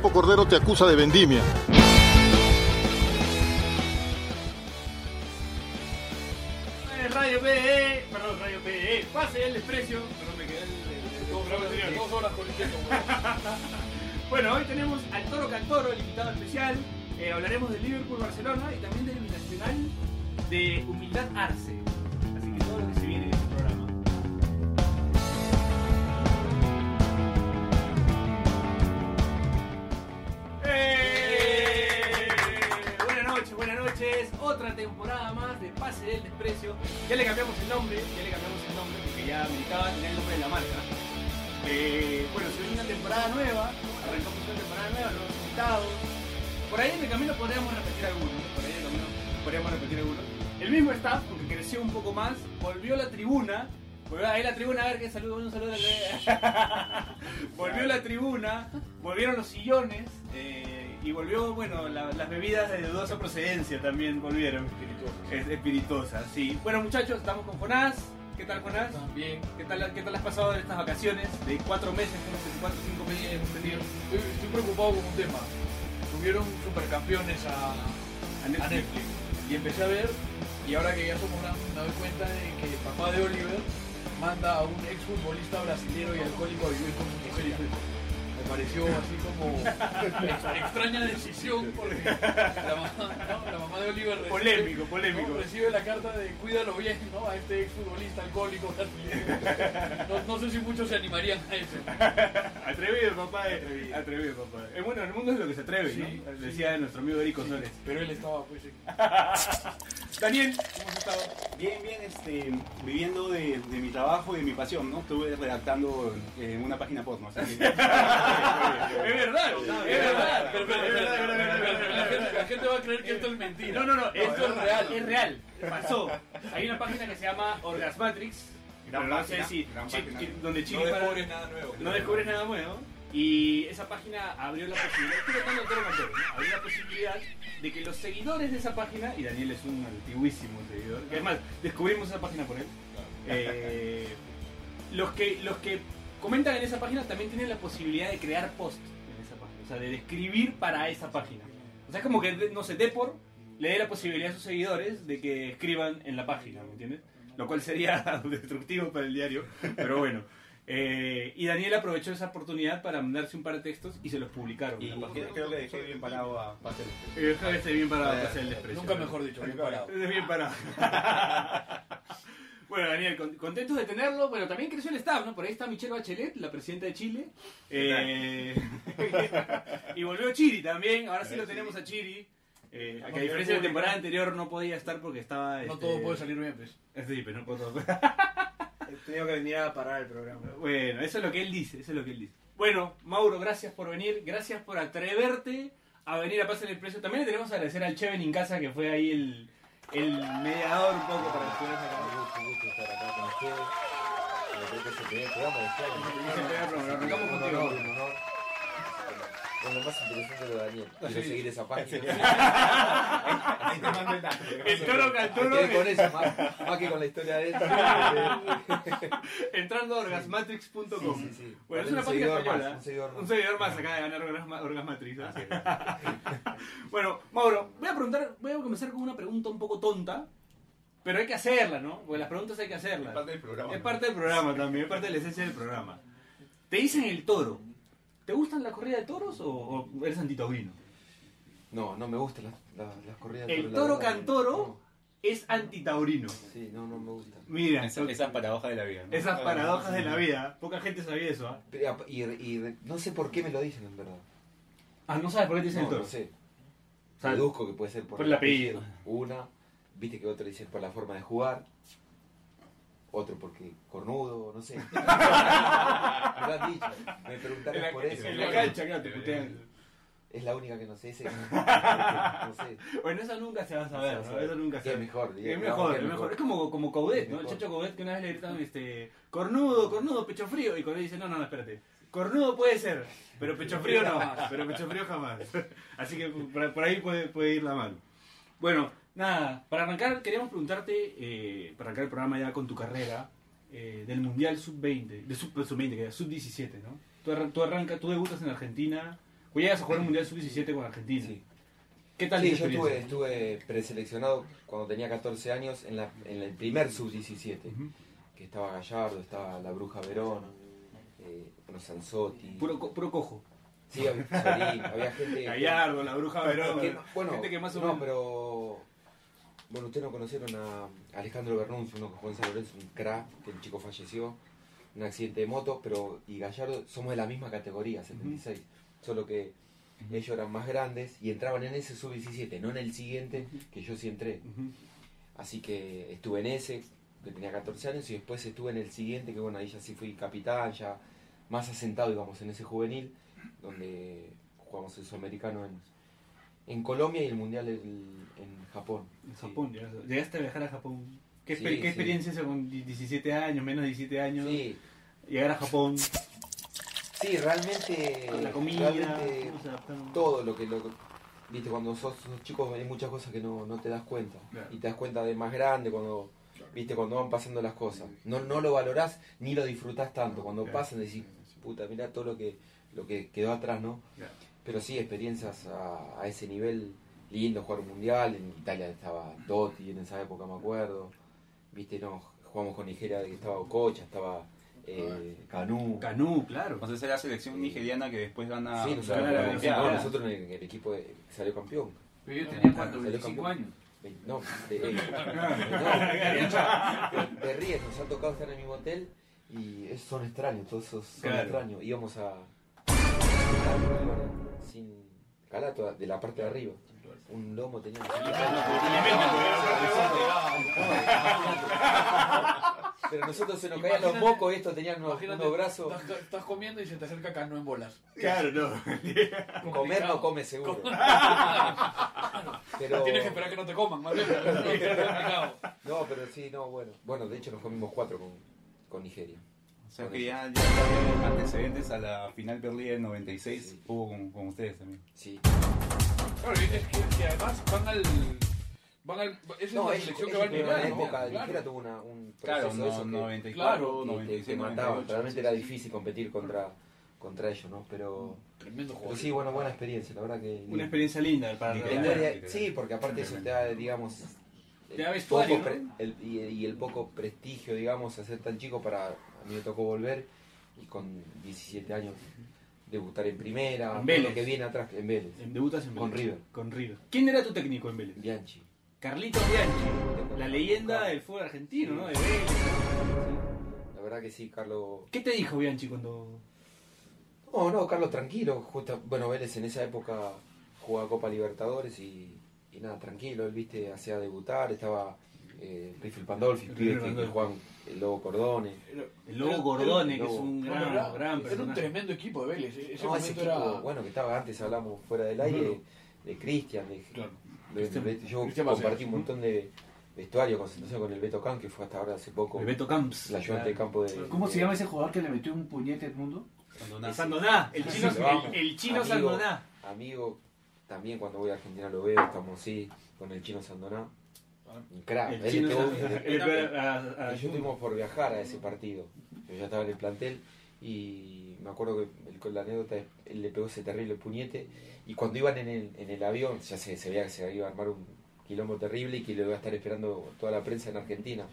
Campo Cordero te acusa de vendimia. Eh, Radio PE, perdón, Radio PE, pase el desprecio. Perdón, me quedé el, el- Dos horas, horas corrigiendo, Bueno, hoy tenemos al Toro Cantoro, el invitado especial. Eh, hablaremos del Liverpool Barcelona y también del Binacional de Humildad Arce. Así que todo lo que se viene en este programa. Noches. Otra temporada más de Pase del Desprecio. Ya le cambiamos el nombre, ya le cambiamos el nombre porque ya meritaba tener el nombre de la marca. Eh, bueno, se viene una temporada nueva, arrancamos una temporada nueva, nuevos invitados. Por ahí en el camino podríamos repetir algunos, por ahí en el camino podríamos repetir algunos. El mismo staff, porque creció un poco más, volvió a la tribuna. Volvió ahí la tribuna, a ver qué saludo, un saludo. volvió la tribuna, volvieron los sillones eh, y volvió, bueno, la- las bebidas de dudosa procedencia también volvieron. Es espirituosa, sí. Bueno, muchachos, estamos con Jonás. ¿Qué tal, Jonás? También. ¿Qué tal, ¿Qué tal has pasado en estas vacaciones de cuatro meses? No sé, cuatro o cinco meses hemos tenido. Estoy, estoy preocupado con un tema. Subieron supercampeones a, A a Netflix. Y empecé a ver, y ahora que ya somos grandes, me doy cuenta de que el papá de Oliver manda a un exfutbolista brasileño y alcohólico a vivir con su mujer y su hijo. Me pareció así como ex- extraña decisión porque la mamá, ¿no? la mamá de Oliver recibe- Polémico, polémico. ¿no? recibe la carta de cuídalo bien ¿no? a este exfutbolista alcohólico brasileño. No, no sé si muchos se animarían a eso. Atrevido, papá. eh. Atrevido, papá. Eh, bueno, el mundo es lo que se atreve, Sí, ¿no? sí. Decía nuestro amigo Eric Osores. Pero él estaba pues en- Daniel, ¿cómo has estado? Bien, bien, este, viviendo de, de mi trabajo y de mi pasión, ¿no? Estuve redactando en una página porno, así que... Es verdad, es verdad. Pero, pero, pero, la gente- verdad. la gente va a creer que esto es mentira. No, no, no, esto es real, es real. Pasó. Hay una página que se llama Orgasmatrix. Gran no sé página, si, gran chi- página. chi- donde No para- descubres nada nuevo. no descubres nada nuevo. Y esa página abrió la posibilidad, abrió la posibilidad de que los seguidores de esa página, y Daniel es un antiguísimo seguidor, que además descubrimos esa página por él, eh, los, que, los que comentan en esa página también tienen la posibilidad de crear post en esa página, o sea, de escribir para esa página. O sea, es como que, no sé, Depor le dé la posibilidad a sus seguidores de que escriban en la página, ¿me entiendes? Lo cual sería destructivo para el diario, pero bueno. Eh, y Daniel aprovechó esa oportunidad para mandarse un par de textos y se los publicaron. Y en la página. creo que dejé bien parado a Pase Y dejó este bien parado para hacer el desprecio. Nunca mejor dicho, bien parado. Bien parado. Bueno, Daniel, con- contentos de tenerlo. Bueno, también creció el staff, ¿no? Por ahí está Michelle Bachelet, la presidenta de Chile. Eh, y volvió Chiri también. Ahora sí lo tenemos a Chiri. Eh, que a diferencia de la temporada anterior no podía estar porque estaba... No este, todo puede salir bien, pues. Sí, pero no puedo... He tenido que venir a parar el programa. Bueno, eso es lo que él dice, eso es lo que él dice. Bueno, Mauro, gracias por venir, gracias por atreverte a venir a Pasar el Precio. También le tenemos que agradecer al Cheven Incasa que fue ahí el, el mediador un poco para que estuvieras acá. Estar acá con ustedes. Eh, Creo que este arrancamos contigo. Bueno, lo más interesante de Daniel. Quiero seguir esa página. Ahí te mando el dato. El toro con eso, más, más que con la historia de él. entrando a orgasmatrix.com. Sí, sí, sí. Bueno, es Un una página española. más, un seguidor más. Un seguidor más acá de ganar Orgasma- Orgasmatrix. ¿no? bueno, Mauro, voy a preguntar, voy a comenzar con una pregunta un poco tonta, pero hay que hacerla, ¿no? Porque las preguntas hay que hacerlas. Es parte del programa. Es parte del programa también, es parte de la esencia del programa. Te dicen el toro. ¿Te gustan la corrida de toros o, o eres antitaurino? No, no me gustan las, las, las corridas. El pero la toro cantoro es antitaurino. no. Sí, no, no me gusta. Mira, Esa- Esas paradojas de la vida. ¿no? esas paradojas de la vida. Poca gente sabía eso, ¿ah? Pero, Y, y no sé por qué me lo dicen, en verdad. Ah, no sabes por qué te dicen No, el toro. no sé. Deduzco que puede ser por, por el apellido. Una, viste que otra dice por la forma de jugar. Otro porque cornudo, no sé. me lo han dicho. Me preguntaron por eso. En la cancha, claro, te putean. Es la única que no sé. Ese, no sé. Bueno, eso nunca se va a saber, ¿no? Eso nunca se Es mejor, Es digamos, mejor, es es mejor. Es como, como Coudet, ¿no? El chacho Coudet que una vez le gritaron, este, cornudo, cornudo, pecho frío. Y Coudet dice, no, no, no, espérate. Cornudo puede ser, pero pecho frío no. Pero pecho frío jamás. Así que por, por ahí puede, puede ir la mano. Bueno, nada, para arrancar, queríamos preguntarte, eh, para arrancar el programa ya con tu carrera, eh, del Mundial Sub-20, de Sub- Sub-20, que era Sub-17, ¿no? Tú, arran- tú arrancas, tú debutas en Argentina Vos llegas a jugar un Mundial Sub-17 con Argentina. Sí. ¿Qué tal Sí, yo estuve, estuve preseleccionado cuando tenía 14 años en, la, en el primer sub-17, Ujú. que estaba Gallardo, estaba la Bruja Verón, eh, bueno, Sanzotti. Puro, co- puro cojo. Sí, había, gente. Gallardo, la bruja Verón. que- bueno, gente que más o no, pero. Bueno, ustedes no conocieron a Alejandro Bernuncio, uno que jugó en San Lorenzo, un crack, que el chico falleció, un accidente de moto, pero y Gallardo somos de la misma categoría, 76, solo que ellos eran más grandes y entraban en ese sub-17, no en el siguiente, que yo sí entré. Así que estuve en ese, que tenía 14 años, y después estuve en el siguiente, que bueno, ahí ya sí fui capitán, ya más asentado, digamos, en ese juvenil, donde jugamos el sudamericano en, en Colombia y el mundial en, en Japón. En Sí. Japón, llegaste- llegaste a viajar a Japón. ¿Qué, Sí, qué experiencia esa con 17 años, menos de 17 años? Sí, Llegar a Japón, sí, realmente, la comida, todo lo que lo viste cuando sos, sos chico hay muchas cosas que no, no te das cuenta Claro. y te das cuenta de más grande cuando viste cuando van pasando las cosas no no lo valorás ni lo disfrutás tanto cuando Claro. pasan decís puta mira todo lo que lo que quedó atrás no. Pero sí experiencias a, a ese nivel lindo jugar un mundial en Italia estaba Totti en esa época me acuerdo viste no jugamos con Nigeria que estaba Ococha estaba eh, Canú Canú, claro. Entonces era la selección nigeriana que después gana Sí, la nosotros, no, Olimpiada. nosotros en el, el equipo de- salió campeón. Pero yo tenía cuánto, Salió 25 campeón. años. No, de, eh, no, escucha, te ríes, nos ha tocado estar en el mismo hotel y son extraños, todos esos son Claro. extraños. Íbamos a. sin calato, de la parte de arriba. Un lomo teníamos. Pero nosotros se nos caían los mocos, estos tenían unos, unos brazos. Estás, estás comiendo y se te acerca Cano en bolas. Claro, no. Comer no come seguro. Pero, Tienes que esperar que no te coman, más no, pero sí, no, bueno. Bueno, de hecho nos comimos cuatro con, con Nigeria. O sea que ya, ya había antecedentes a la final Berlín del 96 Sí. hubo con, con ustedes también. Sí. Claro, es que, que además van al. Van al esa es No, la ellos, selección que va al en la mundial. ¿no? época de Claro. Nigeria tuvo una, un Claro, proceso eso no, que 94, claro, que te- 96, te mataban. 98. Realmente era difícil competir contra, contra ellos, ¿no? Pero, Tremendo pero jugador. sí, bueno, buena experiencia, la verdad que... Una experiencia linda para realidad, sí, porque aparte eso te da, digamos... Te da vestuario, poco ¿no? el- y, y el poco prestigio, digamos, a ser tan chico para... A mí me tocó volver y con 17 años debutar en primera, En Vélez. lo que viene atrás, en Vélez. Debutas en Con Vélez. River. Con River. ¿Quién era tu técnico en Vélez? Bianchi. Carlitos Bianchi, la leyenda del fútbol argentino, ¿no? De Vélez. La verdad que sí, Carlos... ¿Qué te dijo Bianchi cuando.? No, no, Carlos, tranquilo. Justo, bueno, Vélez en esa época jugaba Copa Libertadores y, y nada, tranquilo. Él, viste, hacía debutar, estaba eh, Riffel Pandolfi, Riffel pibe que, que juegan el Lobo Cordone. El Lobo el que es un No, gran, era, gran era un tremendo equipo de Vélez. Ese No, ese momento equipo, era. bueno, que estaba antes, hablamos fuera del aire, de Cristian. de- Claro. de- de- yo compartí un montón de vestuario, concentración con el Beto Can, que fue hasta ahora hace poco El Beto Camps. el ayudante de campo de... ¿Cómo de- se llama ese jugador que le metió un puñete al mundo? El Sandoná, el chino, el, el chino Amigo. Sandoná. Amigo, también cuando voy a Argentina lo veo, estamos sí, con el chino Sandoná. El Él El- a- a- yo tuvimos por viajar a ese partido. Yo ya estaba en el plantel y me acuerdo que con la anécdota, es- él le pegó ese terrible puñete y cuando iban en el, en el avión ya se, se veía que se iba a armar un quilombo terrible y que lo iba a estar esperando toda la prensa en Argentina.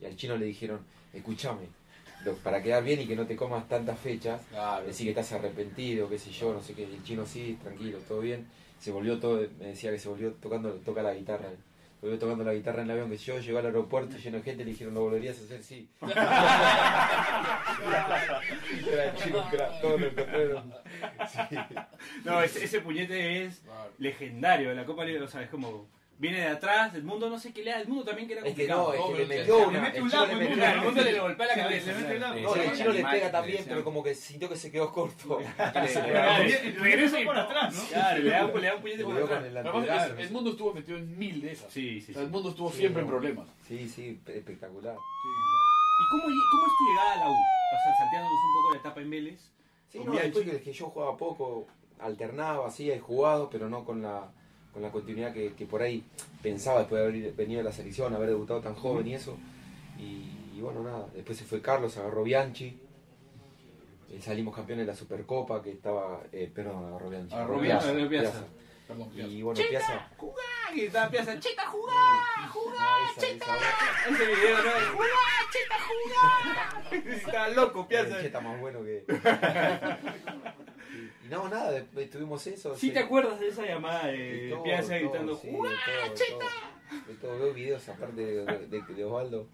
Y al chino le dijeron, escúchame, para quedar bien y que no te comas tantas fechas, Claro. decir que estás arrepentido, qué sé yo, no sé qué. Y el chino sí, tranquilo, todo bien. Se volvió todo, me decía que se volvió tocando, toca la guitarra. Volvió tocando la guitarra en el avión, que yo llegó al aeropuerto lleno de gente, le dijeron, ¿lo volverías a hacer? Sí. Era era todo lo. Sí. No, ese, ese puñete es legendario de la Copa Libre. O sea, es como. Viene de atrás, el mundo no sé qué le da, el mundo también que era Es que complicado. no, es que le metió le una. mete El un chino le un metió el mundo le golpea la cabeza. No, el chino le pega también, pero como que sintió que se quedó corto. Regreso por atrás, ¿no? Claro, le da, un puñete por atrás. con el mundo estuvo metido en mil de esas. Sí, sí, el mundo estuvo siempre en problemas. Sí, sí, espectacular. ¿Y cómo, cómo es tu llegada a la U? O sea, salteándonos un poco la etapa en Vélez. Sí, no, después que, que yo jugaba poco, alternaba, sí, he jugado, pero no con la, con la continuidad que, que por ahí pensaba después de haber venido a la selección, haber debutado tan joven y eso. Y, y bueno, nada, después se fue Carlos, agarró Bianchi. Eh, salimos campeones de la Supercopa, que estaba, eh, perdón, a Robian. A Robian, a Robian Piazza. Perdón, Y bueno, Piazza. ¡Jugá! Y estaba Piazza, ¡Cheta, jugá! Ah, esa- esa- Ese video, ¿no? ¡Jugá, cheta, jugá! Estaba loco, Piazza. Cheta más bueno que. no, nada, después tuvimos eso. ¿Sí se- te acuerdas de esa llamada de Piazza gritando sí, ¡Jugá, de todo, cheta! De todo, veo videos aparte de, de, de Osvaldo,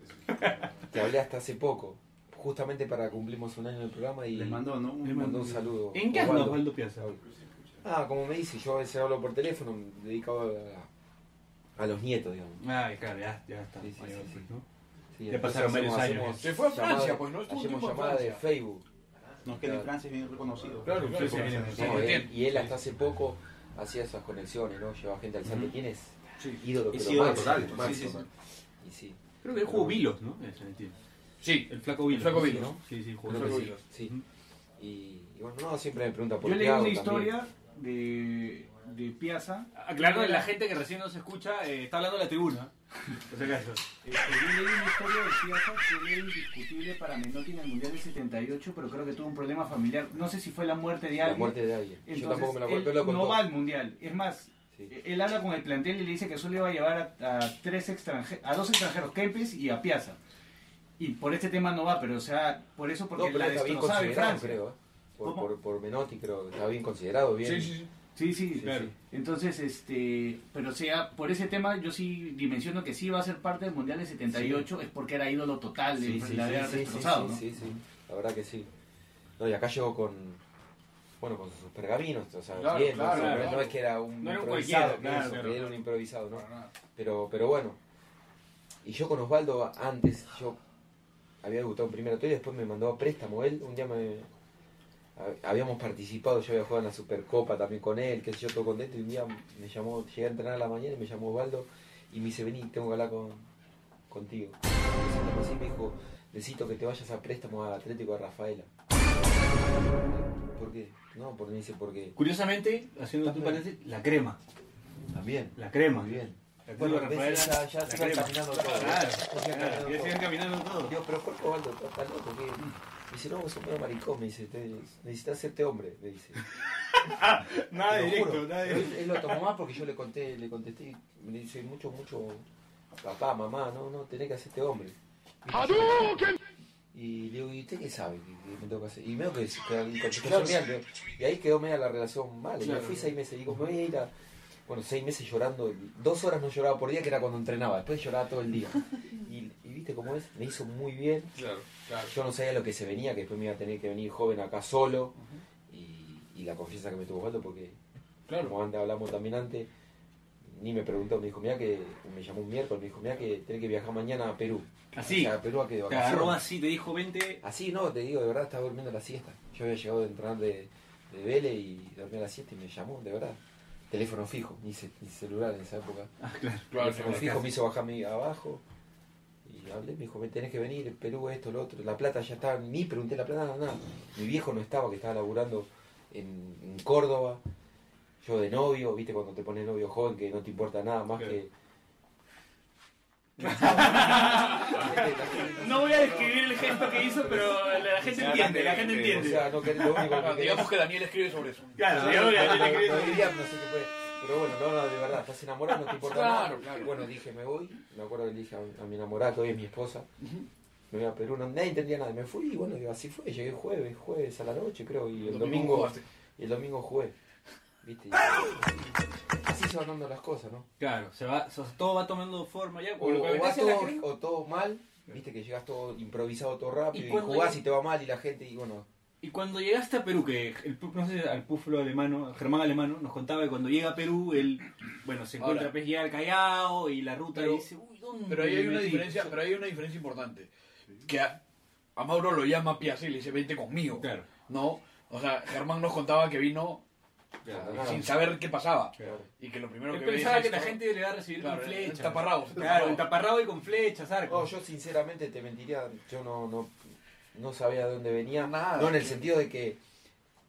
que hablé hasta hace poco, justamente para cumplimos un año en el programa y Les mandó, ¿no? le mandó un saludo. ¿En qué anda Osvaldo. Osvaldo Piazza? Ah, como me dice, yo a veces hablo por teléfono, dedicado a, a los nietos, digamos. Ay, claro, ya, ya está. Sí, sí, mayor, sí, sí. ¿no? Sí, Ya pasaron varios años. Se fue a Francia, llamada- pues, ¿no? Estuvo un Hacemos llamada de. Facebook. No, es que el de Francia es bien reconocido. Claro, claro. Sí, sí, claro. sí, Sí, No, él- entiendo. y él hasta hace poco hacía esas conexiones, ¿no? Lleva gente al Santo. ¿Quién es? Sí. Ídolo, Es ídolo total, sí, máximo. sí, Y sí, Creo que él jugó Vilos, ¿no? Sí. El flaco Vilos. El flaco. Vilos, ¿no? Sí, sí, jugó. Vilos. sí. Y, bueno, no, siempre me pregunta por Yo qué leí hago una historia de, de Piazza. Aclaro, la gente que recién nos escucha eh, está hablando de la tribuna. Por si acaso. Este, yo leí una historia de Piazza que era indiscutible para Menotti en el Mundial del 78, pero creo que tuvo un problema familiar. No sé si fue la muerte de La alguien. muerte de alguien. Yo Entonces, tampoco me la él acuerdo, pero lo no va al Mundial. Es más, Sí. él habla con el plantel y le dice que solo iba a llevar a, a tres extranjeros, a dos extranjeros, Kempes y a Piazza. Y por este tema no va, pero o sea, por eso No, porque pero la está bien destrozaba en considerado, Francia. creo. ¿eh? Por, por, por Menotti, creo que está bien considerado, bien. Sí, sí, sí. Sí, sí, Sí, claro. sí. Entonces, este, pero sea, por ese tema yo sí dimensiono que sí va a ser parte del Mundial del 78, es porque era ídolo total, de, Sí, sí, la sí, había sí, destrozado, sí, ¿no? sí, sí, la verdad que sí. No, y acá llegó con, bueno, con sus pergaminos, o sea, Claro, bien, claro, ¿no? Claro. es que era un No era un improvisado, claro, eso, era un improvisado, ¿no? Pero, pero bueno, y yo con Osvaldo antes, yo había debutado en primera y después me mandó a préstamo él, un día me... hab- Habíamos participado, yo había jugado en la Supercopa también con él, que sé yo, todo contento, y un día me llamó, llegué a entrenar a la mañana y me llamó Osvaldo y me dice, vení, tengo que hablar con, contigo. Y así me dijo, necesito que te vayas a préstamo a Atlético de Rafaela. ¿Por qué? No, porque me dice, porque Curiosamente, haciendo tu paréntesis, la crema. también, La crema. muy bien. Bueno, ves, ya, ya se crema. caminando todo. Claro, Ya se claro, caminando ya todo. siguen caminando todo. Digo, pero ¿por qué Osvaldo estás loco? ¿Qué? Me dice, no, vos sos medio maricón, me dice, te- necesitas hacerte hombre, me dice. Nada Te lo directo, juro. nada Pero directo. Él, él lo tomó más porque yo le conté, le contesté, me dice mucho, mucho, papá, mamá, no, no, tenés que hacerte hombre. Y le digo, ¿y usted qué sabe que, que me tengo que hacer? Y medio que, que la contestación mía, que- y ahí quedó media la relación mal. Y me fui seis meses, digo, me voy a ir a, bueno, seis meses llorando, dos horas no lloraba por día, que era cuando entrenaba, después lloraba todo el día. Y, y viste cómo es, me hizo muy bien. Claro, claro. Yo no sabía lo que se venía, que después me iba a tener que venir joven acá solo. y, y la confianza que me tuvo Osvaldo, porque Claro. como antes hablamos también antes, ni me preguntó, me dijo, mira que, me llamó un miércoles, me dijo, mira que tenés que viajar mañana a Perú. Así, O sea, a Perú a que de te vacaciones. agarró así, te dijo, vente. Así, no, te digo, de verdad estaba durmiendo la siesta. Yo había llegado de entrenar de, de Vélez y dormía la siesta y me llamó, de verdad. Teléfono fijo, ni, ce- ni celular en esa época. Ah, claro. Claro, Teléfono fijo me hizo bajarme abajo. Y hablé, me dijo, me tenés que venir, Perú, esto, lo otro. La plata ya estaba, ni pregunté la plata, nada, nada. Mi viejo no estaba, que estaba laburando en, en Córdoba. Yo de novio, viste, cuando te pones novio joven, que no te importa nada más Claro. que... No voy a describir el gesto que hizo, pero la gente entiende, la gente O entiende. sea, no querés lo único que Ah, Digamos que Daniel escribe sobre eso. Claro, No, digamos que no, escribe no eso. diría, no sé qué fue. Pero bueno, no, no, de verdad, estás enamorado, no te importa Claro, nada. claro. Bueno, dije, me voy. Me acuerdo que le dije a, a mi enamorada, que hoy es mi esposa, me voy a Perú, no, nadie entendía nada. Me fui y bueno, digo, así fue. Llegué jueves, jueves a la noche, creo, y el domingo, y el domingo jugué. ¿Viste? Y así se van dando las cosas, ¿no? Claro, se va, so- todo va tomando forma ya. O, como lo que o va todo, o todo mal, viste que llegas todo improvisado, todo rápido, Y y, cuando jugás lleg- y te va mal y la gente, y bueno, Y cuando llegaste a Perú, que el, no sé, al púfalo alemano, Germán Alemano, nos contaba que cuando llega a Perú, él, bueno, se encuentra Ahora. pues llega al Callao y la ruta Pero- y dice, uy, ¿dónde Pero ahí hay una diferencia, pero hay una diferencia importante. Que a, a Mauro lo llama Piazza y le dice, vente conmigo. Claro. No, o sea, Germán nos contaba que vino Claro. sin saber qué pasaba. Claro. Y que lo primero Él que pensaba es que la esto. gente le va a recibir Claro, con flechas. taparrabos, en Claro, taparrabo y con flechas, No, arcos. yo sinceramente te mentiría, yo no, no, no sabía de dónde venía. Nada. No, en el sentido de que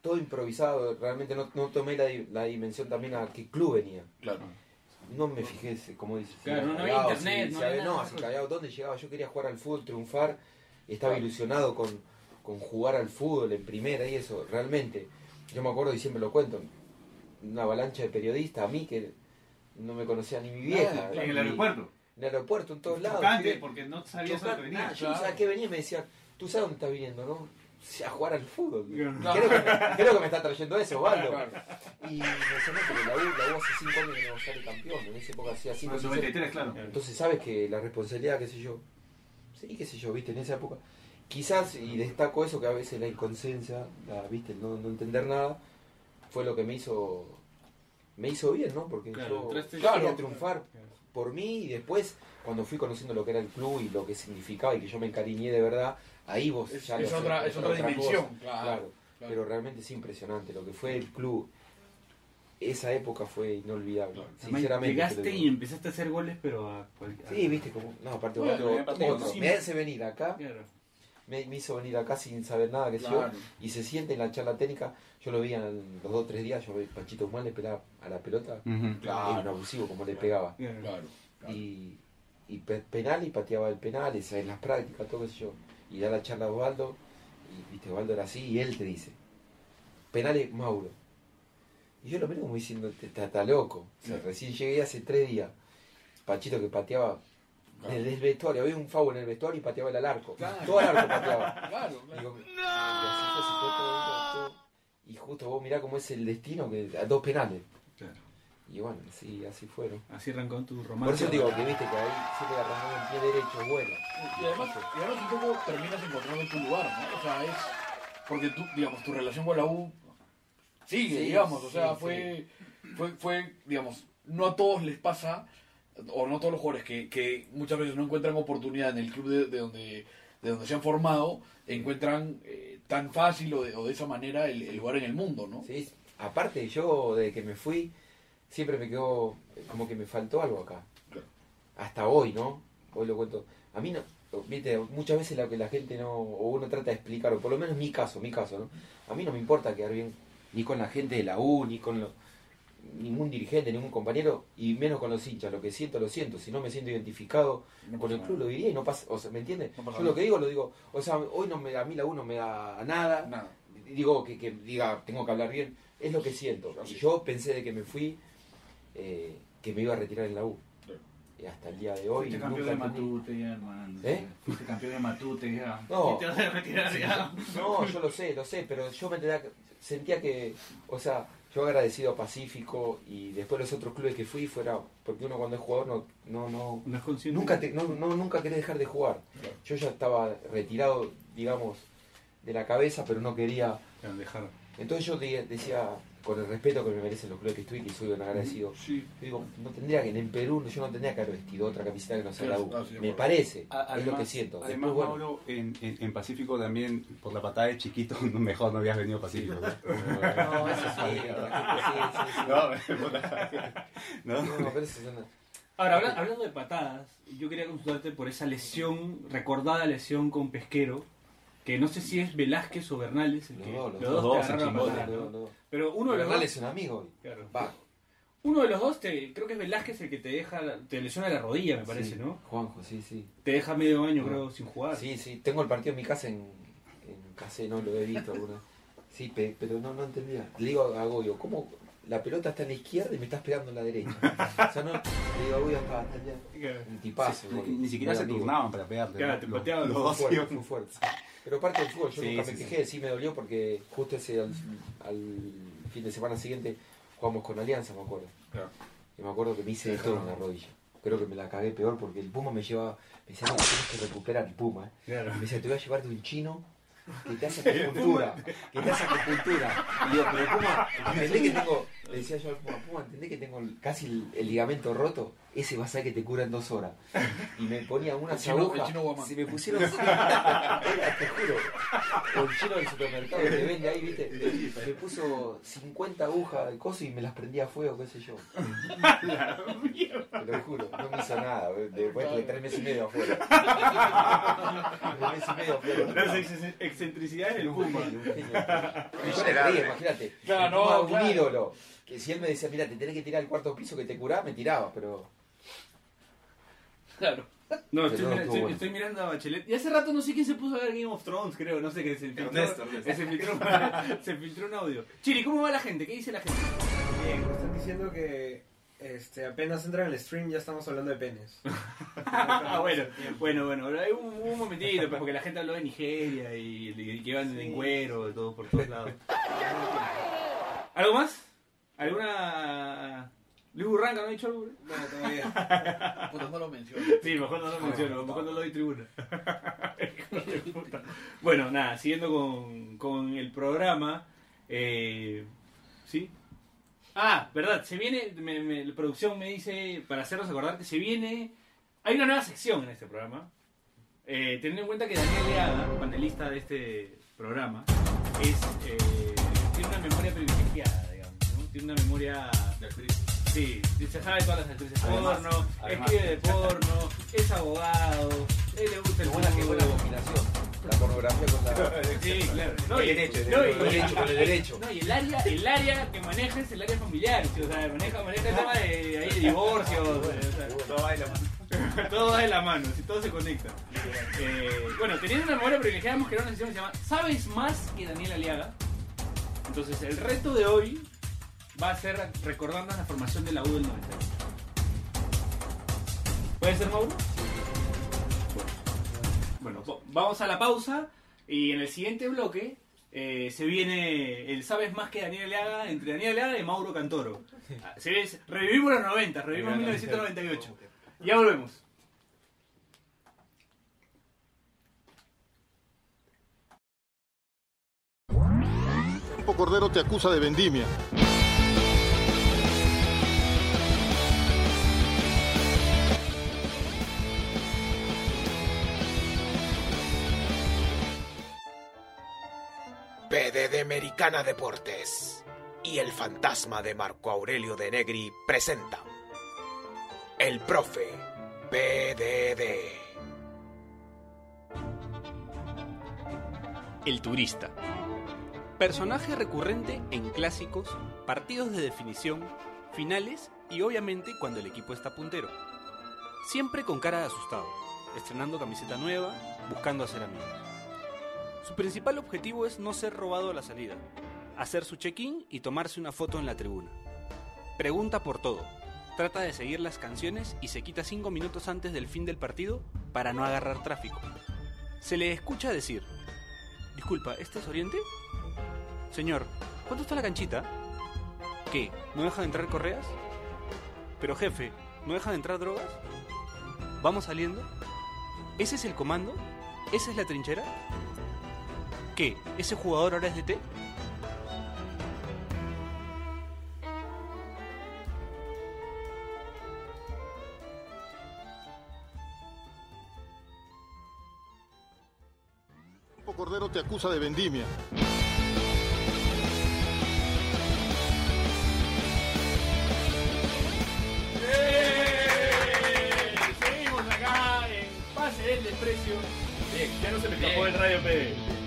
todo improvisado, realmente no, no tomé la, la dimensión también a qué club venía. Claro. No me fijé, si- como dices. si Claro, era no, no había internet, si- no si había no, si esas Callao, ¿dónde llegaba? Yo quería jugar al fútbol, triunfar, estaba Claro. ilusionado con, con jugar al fútbol en primera y eso, realmente, yo me acuerdo y siempre lo cuento, una avalancha de periodistas, a mí que no me conocía ni mi vieja. En el aeropuerto. En el aeropuerto, en todos lados. Chocante, sí. porque no sabías a lo que venía. Nada, yo no sabía qué venía y me decía, tú sabes dónde estás viniendo, ¿no? A jugar al fútbol. Claro. Creo, que me, creo que me está trayendo eso, Osvaldo. Claro. Y me no, pero la U, la U hace 5 años que no sale campeón. En esa época hacía 5 Bueno, 93, claro. Entonces sabes que la responsabilidad, qué sé yo. Sí, qué sé yo, viste, en esa época. Quizás, y destaco eso, que a veces la inconsciencia, la, viste, no, no entender nada, fue lo que me hizo me hizo bien, ¿no? Porque Claro, yo quería Claro. triunfar por mí y después, cuando fui conociendo lo que era el club y lo que significaba y que yo me encariñé de verdad, ahí vos Es, ya es lo otra, sé, es otra dimensión. cosa. Claro. Claro, claro. pero realmente es impresionante lo que fue el club. Esa época fue inolvidable, sinceramente. te Llegaste y empezaste a hacer goles, pero a cualquier. Sí, viste como. No, aparte, Bueno. Me hace venir acá, Claro. Me, me hizo venir acá sin saber nada, que Claro. yo, y se siente en la charla técnica. Yo lo vi en los dos o tres días, yo vi Panchito Guzmán le pegaba a la pelota, Claro. era un abusivo como le pegaba. Claro. Claro. claro. Y, y pe- penal y pateaba el penal, esa, en las prácticas, todo yo. Y da la charla a Osvaldo, y viste, Osvaldo era así, y él te dice: penales Mauro. Y yo lo miro como diciendo: "Te- está, loco. O sea, recién llegué hace tres días. Panchito que pateaba En el vestuario, había un foul en el vestuario y pateaba el arco. Claro. Todo el arco pateaba. Claro, claro. Y así fue, se fue todo, todo, todo. Y justo vos mirá cómo es el destino, que dos penales. Claro. Y bueno, sí, así fueron. Así arrancó tu romance. Por eso digo que viste que ahí siempre arrancó en pie derecho, bueno. Y además, y además un poco terminas encontrando tu lugar, ¿no? O sea, es porque tú, digamos, tu relación con la U sigue, Sí, digamos, o sea, sí. fue, fue, fue, digamos, no a todos les pasa, o no todos los jugadores que, que muchas veces no encuentran oportunidad en el club de, de donde de donde se han formado, encuentran eh, tan fácil o de, o de esa manera el, el lugar en el mundo, ¿no? Sí, aparte yo desde que me fui, siempre me quedó como que me faltó algo acá. Claro. Hasta hoy, ¿no? Hoy lo cuento. A mí no, viste, muchas veces lo que la gente no, o uno trata de explicar, o por lo menos mi caso, mi caso, ¿no? A mí no me importa quedar bien ni con la gente de la U, ni con lo- ningún dirigente, ningún compañero, y menos con los hinchas. Lo que siento, lo siento. Si no me siento identificado No con el club, nada. lo diría y no pasa, o sea, ¿me entiendes? No Yo lo que digo, lo digo. O sea, hoy no me, a mí la U no me da nada, Nada. digo que, que diga tengo que hablar bien es lo que siento y yo pensé de que me fui eh, que me iba a retirar en la U y hasta el día de hoy Fuiste campeón de. Matute ya, hermano. ¿Eh? Fuiste campeón de Matute ya. No. ¿Y te vas a retirar ya? no yo lo sé lo sé pero yo me sentía que o sea yo agradecido a Pacífico y después los otros clubes que fui fuera porque uno cuando es jugador no no no No es nunca te- no, no, nunca querés dejar de jugar Claro. yo ya estaba retirado digamos de la cabeza pero no quería Claro, dejar. entonces yo de- decía con el respeto que me merecen los clubes que estuve y que soy un agradecido Sí. Yo digo, no tendría que, en Perú yo no tendría que haber vestido otra camiseta que no sea la U. Sí, de Me parece, A- es lo que siento. Además, Después, bueno, Mauro, en, en, en Pacífico también, por la patada de chiquito, no- mejor no habías venido a Pacífico. ¿no? no, eso sí, sí, sí, sí. No, No, pero eso es una- Ahora, habla- hablando de patadas, yo quería consultarte por esa lesión, recordada lesión con Pesquero, que no sé si es Velázquez o Bernales, el Los que- dos, los los dos. dos te Los dos agarraron en a chimbote, patadas, no, ¿no? no. Pero uno de los Bernal dos, es un amigo. claro. Va, uno de los dos te, creo que es Velázquez el que te deja, te lesiona la rodilla, me parece, sí, ¿no? Juanjo, sí, sí. Te deja medio año, No. creo, sin jugar. Sí, sí, tengo el partido en mi casa en, en casa, no lo he visto alguna. Sí, pe- pero no, no entendía. Le digo a Goyo, ¿cómo la pelota está en la izquierda y me estás pegando en la derecha? O sea, no, le digo a Goyo hasta allá. Un tipazo. Ni, Goyo, ni siquiera se amigo. turnaban para pegarte. Claro, ¿no? te Los- pateaban los los dos Fue fuerte, fuerte. Pero parte del fútbol, yo Sí, nunca me sí. quejé, sí. me dolió porque justo ese al, al fin de semana siguiente jugamos con Alianza, me acuerdo. Claro. Y me acuerdo que me hice de todo en la rodilla. Creo que me la cagué peor porque el Puma me llevaba, me decía, no, tienes que recuperar el Puma. ¿eh". Claro. Me decía, te voy a llevar de un chino que te hace acupuntura, que te hace acupuntura. Y digo, pero Puma, entendés que tengo, le decía yo al Puma, Puma, entendés que tengo casi el, el ligamento roto, ese vas a ver que te cura en dos horas. Y me ponía el agujas, se me pusieron, te juro, el chino del supermercado que te vende ahí, viste, me puso 50 agujas de coso y me las prendía a fuego, qué sé yo. Te lo juro, no me hizo nada, después de tres meses y medio afuera. Tres meses y medio afuera. Las ex- excentricidades del Un Puma. yo le creía, imagínate. Claro, no, un ídolo. Que si él me decía, mira, te tenés que tirar al cuarto piso que te curás, me tiraba, pero. Claro. No, estoy, no, mira- estuvo estoy- bueno. estoy mirando a Bachelet. Y hace rato no sé quién se puso a ver Game of Thrones, creo. No sé qué se filtró. Ernesto, Ernesto. Se filtró, se filtró un audio. Chiri, ¿cómo va la gente? ¿Qué dice la gente? Bien, me están diciendo que este, apenas entran en el stream ya estamos hablando de penes. Ah, bueno, bueno, bueno. Hay un, un momentito, pues, porque la gente habló de Nigeria y, y que iban en cuero y todo por todos lados. ¿Algo más? ¿Alguna. Luis Burranca no ha dicho algo? Bueno, todavía. Puta, no lo menciono. Sí, mejor no lo menciono, mejor no lo doy tribuna. De bueno, nada, siguiendo con, con el programa. Eh, ¿Sí? Ah, verdad, se viene, me- me- la producción me dice, para hacernos acordar que se viene, hay una nueva sección en este programa. Eh, teniendo en cuenta que Daniel Leaga, panelista de este programa, es, eh, tiene una memoria privilegiada, digamos, ¿no? Tiene una memoria... Sí, se sabe todas las actrices porno, escribe de porno, es abogado, él le gusta el buena, qué buena combinación. La pornografía con la... Sí, claro. No, El y- derecho, el derecho, con el derecho. no, y el área, el área que maneja es el área familiar, o sea, maneja, maneja el tema de, ahí de divorcios, o sea, Todo baila, mano. todo va de la mano, si todo se conecta. Eh, bueno, teniendo una memoria privilegiada, hemos creado una sección que se llama ¿Sabes más que Daniel Aliaga? Entonces, el reto de hoy va a ser recordando la formación de la U del 98. ¿Puede ser, Mauro? Bueno, vamos a la pausa y en el siguiente bloque eh, se viene el Sabes más que Daniel Aliaga entre Daniel Aliaga y Mauro Cantoro. Ah, se ve- revivimos los 90, revivimos 1998. Ya volvemos. Campo Cordero te acusa de vendimia. Americana Deportes y el fantasma de Marco Aurelio de Negri presentan El Profe PDD. El turista. Personaje recurrente en clásicos, partidos de definición, finales y obviamente cuando el equipo está puntero. Siempre con cara de asustado, estrenando camiseta nueva, buscando hacer amigos. Su principal objetivo es no ser robado a la salida, hacer su check-in y tomarse una foto en la tribuna. Pregunta por todo, trata de seguir las canciones y se quita 5 minutos antes del fin del partido para no agarrar tráfico. Se le escucha decir, Disculpa, ¿este es Oriente? Señor, ¿cuánto está la canchita? ¿Qué? ¿No deja de entrar correas? Pero jefe, ¿no deja de entrar drogas? ¿Vamos saliendo? ¿Ese es el comando? ¿Esa es la trinchera? ¿Qué? ¿Ese jugador ahora es de T? Campo Cordero te acusa de vendimia. Seguimos acá en Pase del Desprecio. Bien, ya no se me escapó el radio PD.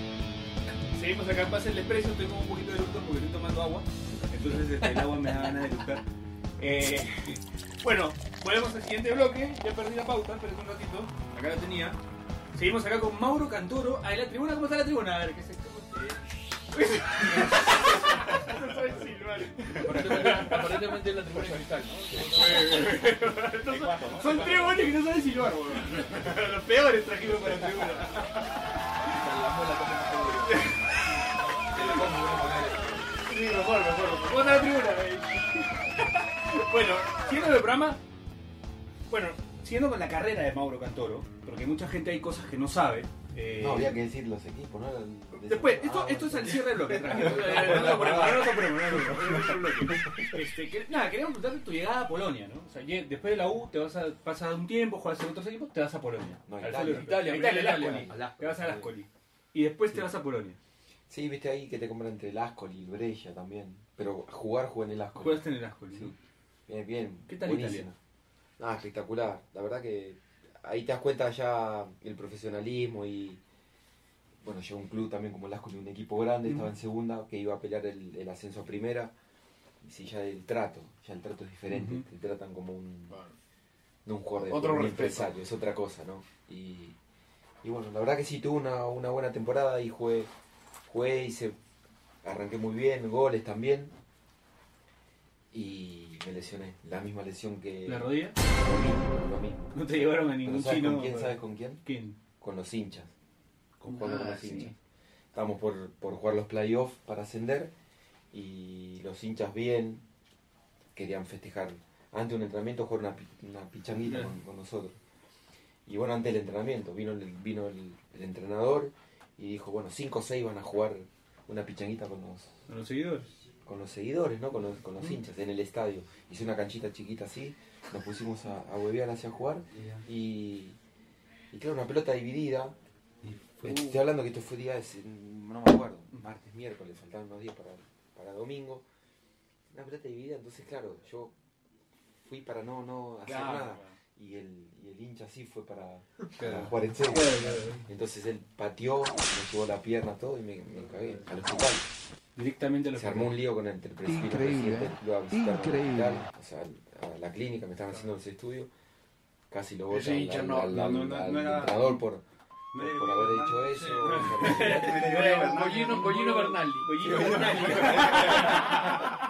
Seguimos acá en Pase del Desprecio. Tengo un poquito de eructo porque estoy tomando agua. Entonces este, el agua me da ganas de eructar. Eh, bueno, volvemos al siguiente bloque. Ya perdí la pauta, espérate un ratito. Acá la tenía. Seguimos acá con Mauro Cantoro. Ah, ¿en la tribuna? ¿Cómo está la tribuna? A ver, ¿qué se No sabe silbar. Aparentemente, es la tribuna de cristal, son, son tres buenos que no saben silbar, weón. Los peores trajimos para la tribuna. Sí, mejor, mejor. ¿Cómo está la tribuna? eh? bueno, siguiendo el programa. Bueno, siguiendo con la carrera de Mauro Cantoro, porque mucha gente hay cosas que no sabe. eh, No, había que decir los equipos, ¿no? Después, esto, Ah, esto es el cierre del bloque. tranquilo. Este, que- Nada, queríamos preguntarte tu llegada a Polonia, ¿no? O sea, después de la U te vas a pasar un tiempo, juegas en otros equipos, te vas a Polonia. No, Al Italia. Italia, A Italia, Italia. Ascoli. Te vas a Ascoli. Y después te vas a Polonia. Sí, viste ahí que te compran entre el Ascoli y el Brescia también. Pero jugar, jugué en el Ascoli. Jugaste en el Ascoli, Sí. Bien, bien. ¿Qué tal buenísimo. Ah, espectacular. La verdad que ahí te das cuenta ya el profesionalismo y bueno, llegó un club también como el Ascoli, un equipo grande, estaba en segunda, que iba a pelear el, el ascenso a primera. Y sí, ya el trato, ya el trato es diferente, te tratan como un no un jugador de Otro un empresario, es otra cosa, ¿no? Y, y bueno, la verdad que sí tuve una, una buena temporada y jugué, jugué y se arranqué muy bien, goles también. Y me lesioné, la misma lesión que... ¿La rodilla? Lo mismo, lo mismo. No te llevaron a ningún ¿sabes chino. con quién? ¿Sabes con quién? ¿Quién? Con los hinchas. Con, jugando con Ah, los sí. hinchas. Estábamos por, por jugar los playoffs para ascender y los hinchas bien querían festejar antes de un entrenamiento jugar una, una pichanguita con, con nosotros. Y bueno, antes del entrenamiento vino el, vino el, el entrenador y dijo, bueno, cinco o seis van a jugar una pichanguita con los, ¿A los seguidores? con los seguidores, ¿no? Con los, con los hinchas en el estadio. Hice una canchita chiquita así, nos pusimos a, a huevear hacia jugar y, y claro, una pelota dividida. Estoy hablando que esto fue día, de- no me acuerdo, martes, miércoles, faltaban unos días para, para domingo. Una pelota dividida, entonces claro, yo fui para no, no hacer Claro, nada. Y el, y el hincha sí fue para, para jugar en serio. Entonces él pateó, me llevó la pierna, todo y me, me cagué al hospital. Directamente Se armó un lío con el presidente y el Increíble, presidente, lo iba a visitar al increíble. hospital, o sea, a la clínica, me estaban haciendo los estudios, casi lo Ese votan hincha al, no- al- no, al- no, no, al no era- entrenador por, por, haber dicho eso. Gollino, Bernaldi. Gollino Bernali.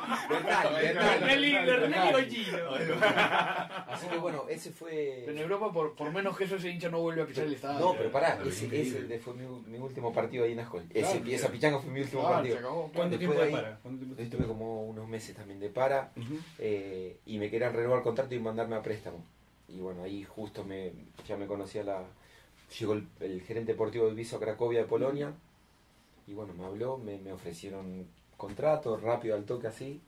Así que bueno, ese fue... En Europa, por, por menos que eso, ese hincha no vuelve a pisar el estadio. No, pero pará, ese, ese fue mi, mi último partido ahí en Ascol. Ese, Claro. esa pichanga fue mi último Claro, partido. se acabó. ¿Cuánto Después tiempo de de ahí- para? ¿Cuánto tiempo Estuve como unos meses también de para eh, y me querían renovar el contrato y mandarme a préstamo. Y bueno, ahí justo me ya me conocía la... Llegó el, el gerente deportivo de Viso Cracovia de Polonia y bueno, me habló, me, me ofrecieron contrato rápido al toque así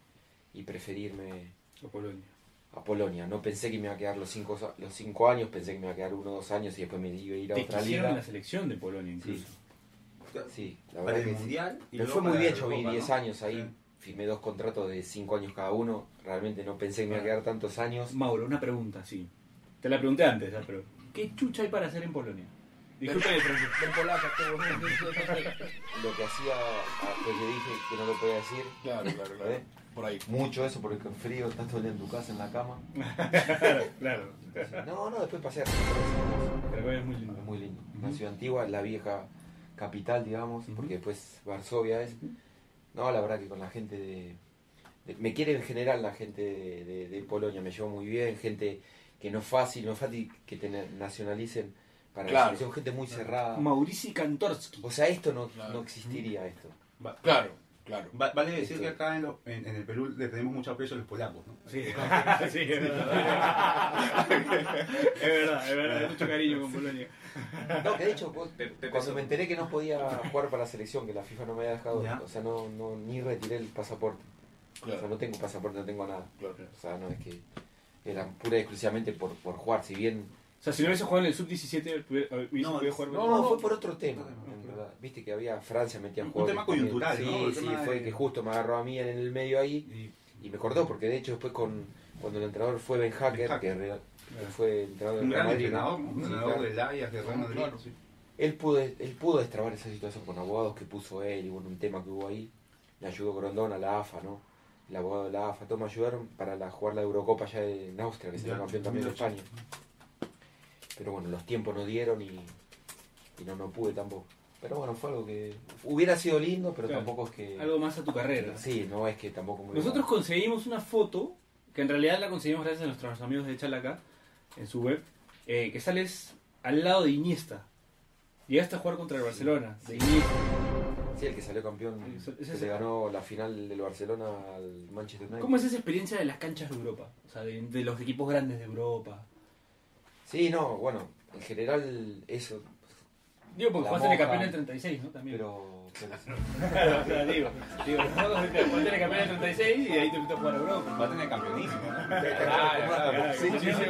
y preferirme A Polonia. a Polonia. No pensé que me iba a quedar los cinco, los cinco años, pensé que me iba a quedar uno o dos años y después me iba a ir a Te otra liga. la selección de Polonia incluso. Sí, la Para verdad el que sí. mundial. y Me fue muy para bien, yo vi Eurocopa, 10 ¿no? años ahí, firmé dos contratos de 5 años cada uno, realmente no pensé que me iba a quedar tantos años. Mauro, una pregunta, sí. Te la pregunté antes, ya, pero ¿qué chucha hay para hacer en Polonia? Disculpen el francés. Del. Lo que hacía, ah, pues le dije que no lo podía decir, Claro, claro, claro. ¿eh? Por ahí. mucho eso porque con frío estás todo el día en tu casa en la cama. claro. No, no, después pasé a Cracovia es muy lindo. muy lindo. Una ciudad antigua, la vieja capital, digamos, porque después Varsovia es. No, la verdad que con la gente de. de- me quiere en general la gente de, de- de Polonia, me llevo muy bien, gente que no es fácil, no es fácil que te na- nacionalicen para la Claro. selección, gente muy cerrada. Maurici Kantorski. O sea, esto no, Claro. no existiría esto. Claro, claro. Va- vale decir Esto- que acá en, lo- en- en el Perú le tenemos mucho aprecio a los polacos, ¿no? Sí, sí, es verdad. es verdad, es verdad. Hay mucho cariño con Polonia. No, que de hecho, vos- cuando me enteré que no podía jugar para la selección, que la FIFA no me había dejado, Ya. o sea, no, no ni retiré el pasaporte. O sea, no tengo pasaporte, no tengo nada. Claro. O sea, no es que era pura y exclusivamente por, por jugar, si bien... O sea, si no hubiese jugado en el sub-17, hubiese No, podido jugar. No, no, fue por otro tema, en verdad. Viste que había Francia metía Un jugadores tema también. coyuntural, Sí, ¿no? Sí, tema fue de- que justo me agarró a mí en el medio ahí Y y me cortó, porque de hecho después con cuando el entrenador fue Ben Hacker, Ben Hacker. que real- que fue el entrenador un del Real gran Madrid, entrenador, un Sí, entrenador claro. del Ajax, de Real Madrid. Claro. sí. Él pudo, él pudo destrabar esa situación con abogados que puso él y bueno, un tema que hubo ahí. Le ayudó Grondón a la AFA, ¿no? El abogado de la AFA, todos me ayudaron para la, jugar la Eurocopa allá en Austria, que se campeón también de 2008. España. Pero bueno, los tiempos no dieron y, y no, no pude tampoco. Pero bueno, fue algo que hubiera sido lindo, pero Claro. tampoco es que... Algo más a tu carrera. Sí, no es que tampoco me Nosotros conseguimos una foto, que en realidad la conseguimos gracias a nuestros amigos de Chalaca, en su web, eh, que sales al lado de Iniesta. Llegaste a jugar contra el Barcelona, de Iniesta. Sí, el que salió campeón, Ese- que le ganó la final del Barcelona al Manchester United. ¿Cómo es esa experiencia de las canchas de Europa? O sea, de, de los equipos grandes de Europa. Sí, no, bueno, en general eso, Digo, porque La jugaste en el Moja. campeón en 36, ¿no? También. pero... Claro, o sea, digo, digo, jugaste en el campeón en 36 y de ahí te fuiste a jugar a Europa. Va a tener campeonísimo. ¿no? Claro, claro, Sí, sí, sí,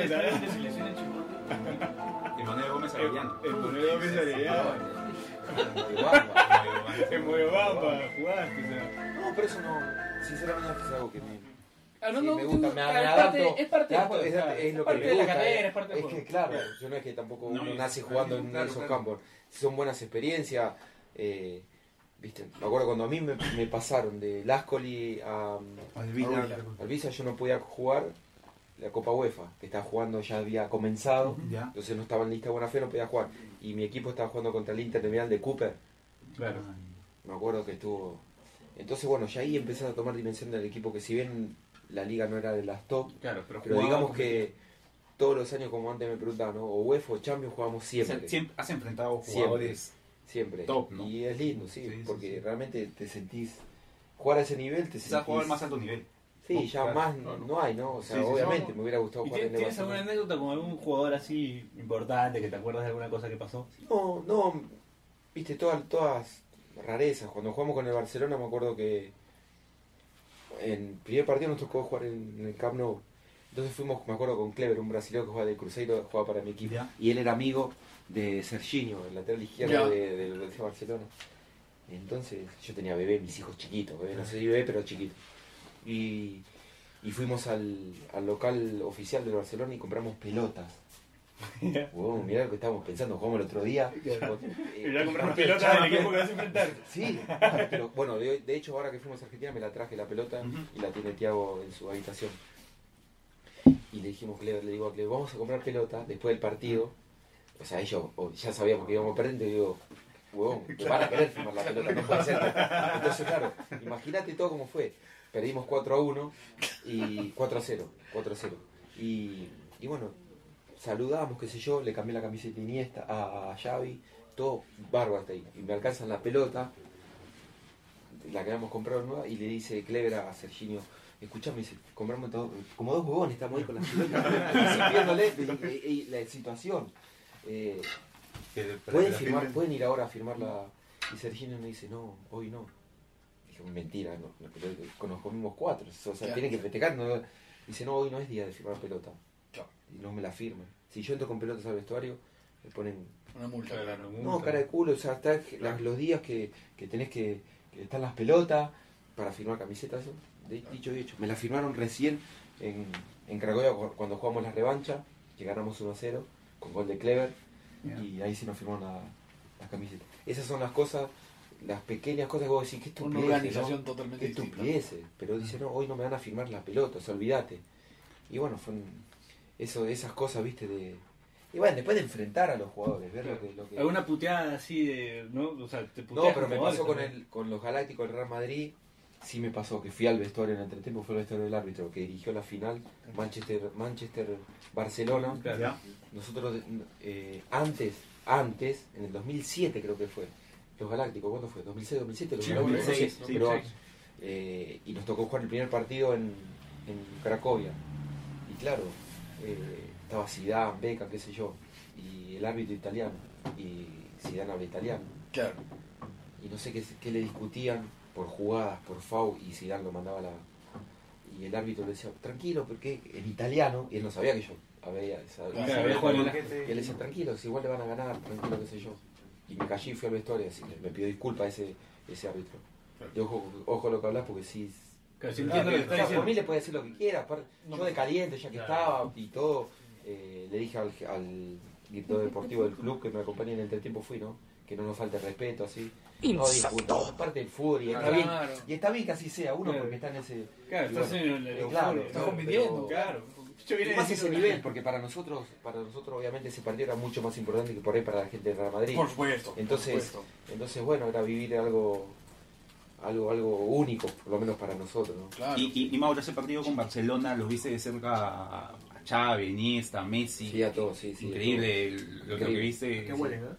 el Manuel Gómez Arellano. El Manuel Gómez Arellano. En Moyobamba jugaste, o sea. No, pero eso no, sinceramente es algo que me, Ah, sí, no, me gusta, me, me claro, es adapto. parte- Es parte adapto, es, claro. es lo que parte me de la gusta. carrera, es parte del es que claro, yo no es que tampoco No, uno nace jugando en claro, esos claro. campos. Son buenas experiencias. eh, Viste, me acuerdo cuando a mí me, me pasaron de Lascoli a Albina. Alvisa, yo no podía jugar la Copa UEFA, que estaba jugando, ya había comenzado, entonces no estaba en lista de buena fe, no podía jugar. Y mi equipo estaba jugando contra el Inter de Milán de Cooper, Claro. me acuerdo que estuvo... Entonces bueno, ya ahí empecé a tomar dimensión del equipo, que si bien la liga no era de las top, Claro, pero, digamos que todos los años, como antes me preguntaban, ¿no? o UEFA o Champions jugamos siempre. Siempre has enfrentado Siempre. jugadores. Siempre. Top, ¿no? Y es lindo, sí, porque sí. realmente te sentís. Jugar a ese nivel, te Quizás jugador sentís. más alto nivel. Sí, No, ya claro, más claro. no hay, ¿no? O sea, Sí, obviamente me hubiera gustado ¿Y jugar en tienes, el tienes alguna anécdota con algún jugador así importante que te acuerdas de alguna cosa que pasó? No, no, viste, todas, todas rarezas. Cuando jugamos con el Barcelona me acuerdo que en primer partido nos tocó jugar en, en el Camp Nou. Entonces fuimos, me acuerdo, con Clever, un brasileño que juega del Cruzeiro, jugaba para mi equipo. Y él era amigo de Serginho, el lateral izquierdo Ya. de, de, de Barcelona. Entonces yo tenía bebé, mis hijos chiquitos, bebé, no sé si bebé, pero chiquito. Y, y fuimos al, al local oficial del Barcelona y compramos pelotas. Wow, mirá lo que estábamos pensando, jugamos el otro día. Y ya compraron pelota del equipo que vas a enfrentar. Sí, pero bueno, de, de hecho ahora que fuimos a Argentina me la traje la pelota y la tiene Tiago en su habitación. Y le dijimos, Clever, le digo a Clever, vamos a comprar pelota después del partido. O sea, ellos ya sabíamos que íbamos a perder, entonces digo, huevón, me van a querer firmar la pelota, no puede ser. Entonces, claro, imagínate todo cómo fue. Perdimos 4 a 1 y 4 a 0, 4 a 0. Y, y bueno, saludamos, qué sé yo, le cambié la camiseta Iniesta a, a Xavi, todo bárbaro hasta ahí. Y me alcanzan la pelota, la que habíamos comprado nueva, y le dice Clever a Serginho, escuchame, dice, compramos todo- como dos huevones, estamos ahí con viéndole y- la situación. Eh, ¿pueden, la firmar, firmen. ¿Pueden ir ahora a firmarla? Y Serginho me dice, no, hoy no. Dije, mentira, no, no, nos comimos cuatro, o sea, tienen que festejar. No, dice, no, hoy no es día de firmar pelota. Claro. Y no me la firman. Si yo entro con pelotas al vestuario, me ponen Una multa. no, cara de culo, o sea, está las- los días que, que tenés que, que están las pelotas para firmar camisetas, eso, de- dicho y hecho. Me la firmaron recién en, en cuando jugamos la revancha, que ganamos 1 a 0 con gol de Clever, y ahí sí nos firmaron la, las camisetas. Esas son las cosas, las pequeñas cosas que vos decís, qué Una estupidez, organización totalmente Qué estupideces, pero dice, no, hoy no me van a firmar la pelota, o sea, olvídate. Y bueno, fue un- eso, esas cosas, viste, de... Y bueno, después de enfrentar a los jugadores, ver lo que... Lo que... ¿Alguna puteada así de.? ¿No? O sea, te No, pero me pasó con, el, con los Galácticos del Real Madrid. Sí me pasó que fui al vestuario en el entretiempo, fue el vestuario del árbitro que dirigió la final Manchester Manchester Barcelona. Claro. Nosotros eh, antes, antes, en el 2007 creo que fue, los Galácticos, ¿cuándo fue? ¿2006, 2007? Los Sí, Galácticos, 2006, no sé, sí, pero, sí. eh, y nos tocó jugar el primer partido en, en Cracovia. Y claro, eh, estaba Zidane, Beca, qué sé yo, y el árbitro italiano, y Zidane habla italiano Claro. y no sé qué, qué le discutían por jugadas, por foul, y Zidane lo mandaba a la... Y el árbitro le decía, tranquilo, porque en italiano, y él no sabía que yo había, sabía, Claro, sabía había jugar jugado en la- y él le decía, tranquilo, si igual le van a ganar, tranquilo, qué sé yo. Y me callé y fui al vestuario, así, me pidió disculpas ese, ese árbitro. Y ojo, ojo lo que hablas, porque sí... Claro, si entiendo lo que O sea, por mí le puede decir lo que quiera, aparte, yo de caliente ya que Claro. estaba y todo, eh, le dije al, al director deportivo del club que me acompañe en el entretiempo fui, ¿no? Que no nos falte respeto, así. No, discuto, parte del fútbol y está bien. Claro. Y está bien que así sea uno Claro. porque está en ese. Claro, y estás bueno, en el. el claro, estás compitiendo. Claro. Y más ese nivel, porque para nosotros, para nosotros obviamente ese partido era mucho más importante que por ahí para la gente de Real Madrid. Por supuesto. por Entonces, supuesto. entonces bueno, era vivir algo, algo, algo único, por lo menos para nosotros, ¿no? Claro. Y, y, y Mauro, ese partido con Barcelona, ¿los viste de cerca a a Xavi, Iniesta, Messi? Sí, a todos, sí, sí. a Increíble lo, lo que Increíble. viste. Qué huelen, ¿no? todos.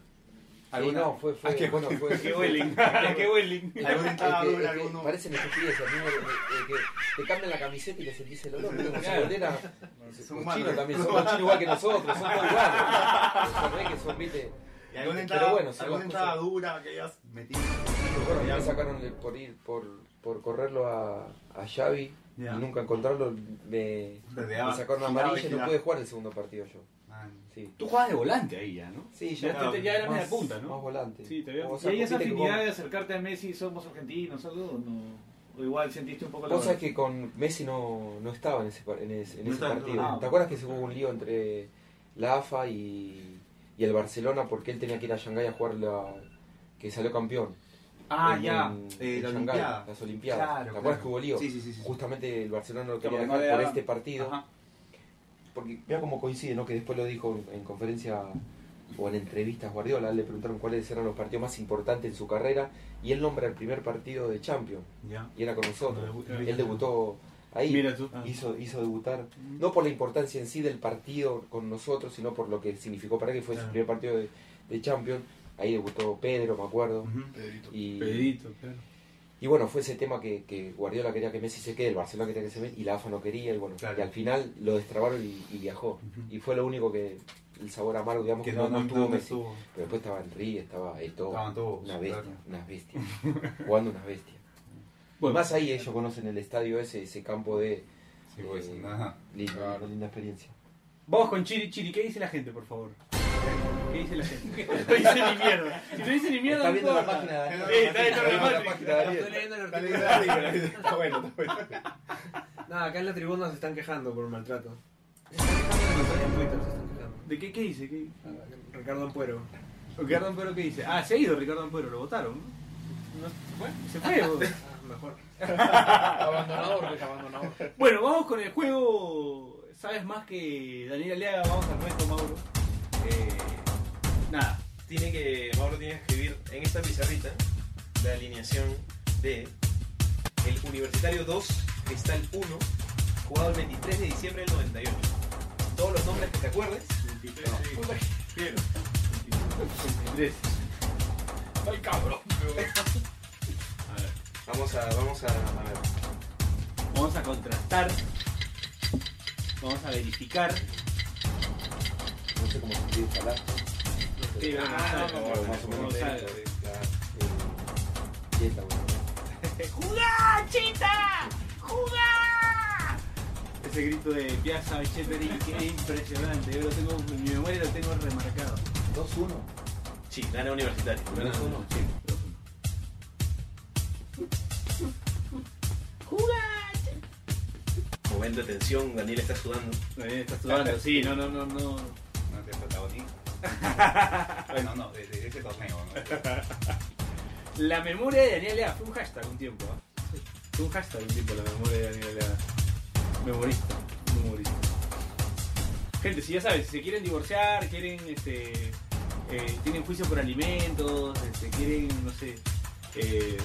Sí, no, fue, fue, bueno, fue, Qué. Qué hueling. ¿Alguna entrada Es que- dura, es que alguno? parecen estupideces, que te cambian la camiseta y le sentís el olor. Como Claro. Son Los chinos ¿eh? también, son los chinos igual que nosotros, son todos iguales. Son re que son, viste. ¿Y alguna Pero bueno, son alguna entrada cosas- dura que hayas metido? Bueno, me sacaron por ir, por, por correrlo a, a Xavi Ya. y nunca encontrarlo, me, sacaron amarilla y no pude jugar el segundo partido yo. Sí. Tú jugabas de volante ahí ya, ¿no? Sí, Ya ya, te- ya era más- media punta, ¿no? Más volante. Sí, te veo. O ¿Y sea, hay esa afinidad con- de acercarte a Messi, somos argentinos, algo? ¿O, no? ¿O igual sentiste un poco la Vos sabés que con Messi no, no estaba en ese, en ese, en No ese partido. ¿Te acuerdas que se hubo un lío entre la AFA y, y el Barcelona porque él tenía que ir a Shanghái a jugar la que salió campeón? Ah, en- ya. en- Eh, en la Shanghái, Olimpiada. las Olimpiadas. Claro, ¿Te acuerdas claro. que hubo lío? Sí, sí, sí. sí. Justamente el Barcelona lo quería dejar por este partido. Ajá. porque vea cómo coincide, ¿no? Que después lo dijo en, en conferencia o en entrevistas Guardiola, le preguntaron cuáles eran los partidos más importantes en su carrera y él nombra el primer partido de Champions Ya. y era con nosotros. Él debutó ahí. Mira tú. Hizo, hizo debutar, no por la importancia en sí del partido con nosotros, sino por lo que significó para que fue su primer partido de, de Champions. Ahí debutó Pedro, me acuerdo. Ujú. Y, Pedrito, claro. y bueno, fue ese tema que, que Guardiola quería que Messi se quede, el Barcelona quería que se quede y la AFA no quería. Y bueno, Claro. y al final lo destrabaron y, y viajó. Y fue lo único que, el sabor amargo, digamos, Que que no, no, tuvo no Messi. estuvo. Pero después estaba Henry, estaba Eto'o, Estaban todos, una bestia, claro. unas bestias, jugando unas bestias. Bueno, Más ahí ellos conocen el estadio ese, ese campo de... Sí, pues, eh, nada. linda, Claro. linda experiencia. Vamos con Chiri. Chiri, ¿qué dice la gente, por favor? ¿Qué dice la gente? No dice ni mierda. Si no dice ni mierda, Está no viendo la página de. Sí, está viendo la página. Estoy leyendo el artículo. Está bueno, está bueno. Nada, acá en la tribuna se están quejando por maltrato. Se están quejando en Twitter, se están quejando. ¿De qué, qué dice? ¿Qué? Ricardo Ampuero. Ricardo Ampuero, ¿qué dice? Ah, se ha ido Ricardo Ampuero, lo votaron, ¿no? No, Se fue. mejor. Abandonador, pues, abandonador. Bueno, vamos con el juego. ¿Sabes más que Daniel Aliaga? Vamos al resto, Mauro. Eh, nada. Tiene que, Mauro tiene que escribir en esta pizarrita la alineación de el Universitario 2, Cristal 1, jugado el 23 de diciembre del 98. Todos los nombres que te acuerdes. Quiero. 23. ¡Ay, cabrón! Vamos a, vamos a, a ver. Vamos a contrastar. Vamos a verificar. No sé cómo se escribe Salah. Sí, Ah, no, más o menos. Claro, eh. ¡Jugá, chita! ¡Jugá! Ese grito de Piazza Echeverry que es impresionante. Yo lo tengo, en mi memoria lo tengo remarcado. 2-1. Sí, gana Universitario. Bueno, 2-1. sí, 2-1. Momento de tensión, Daniel está sudando. Eh, Estás sudando, sí, no, no, no, no. No te protagonista. bueno, no, de, de ese torneo. ¿no? La memoria de Daniel Lea fue un hashtag un tiempo, ¿ah? Fue un hashtag un tiempo la memoria de Daniel Lea. Memorista, memorista. Gente, si ya sabes, si se quieren divorciar, quieren, este, eh, tienen juicio por alimentos, este, quieren, no sé, eh,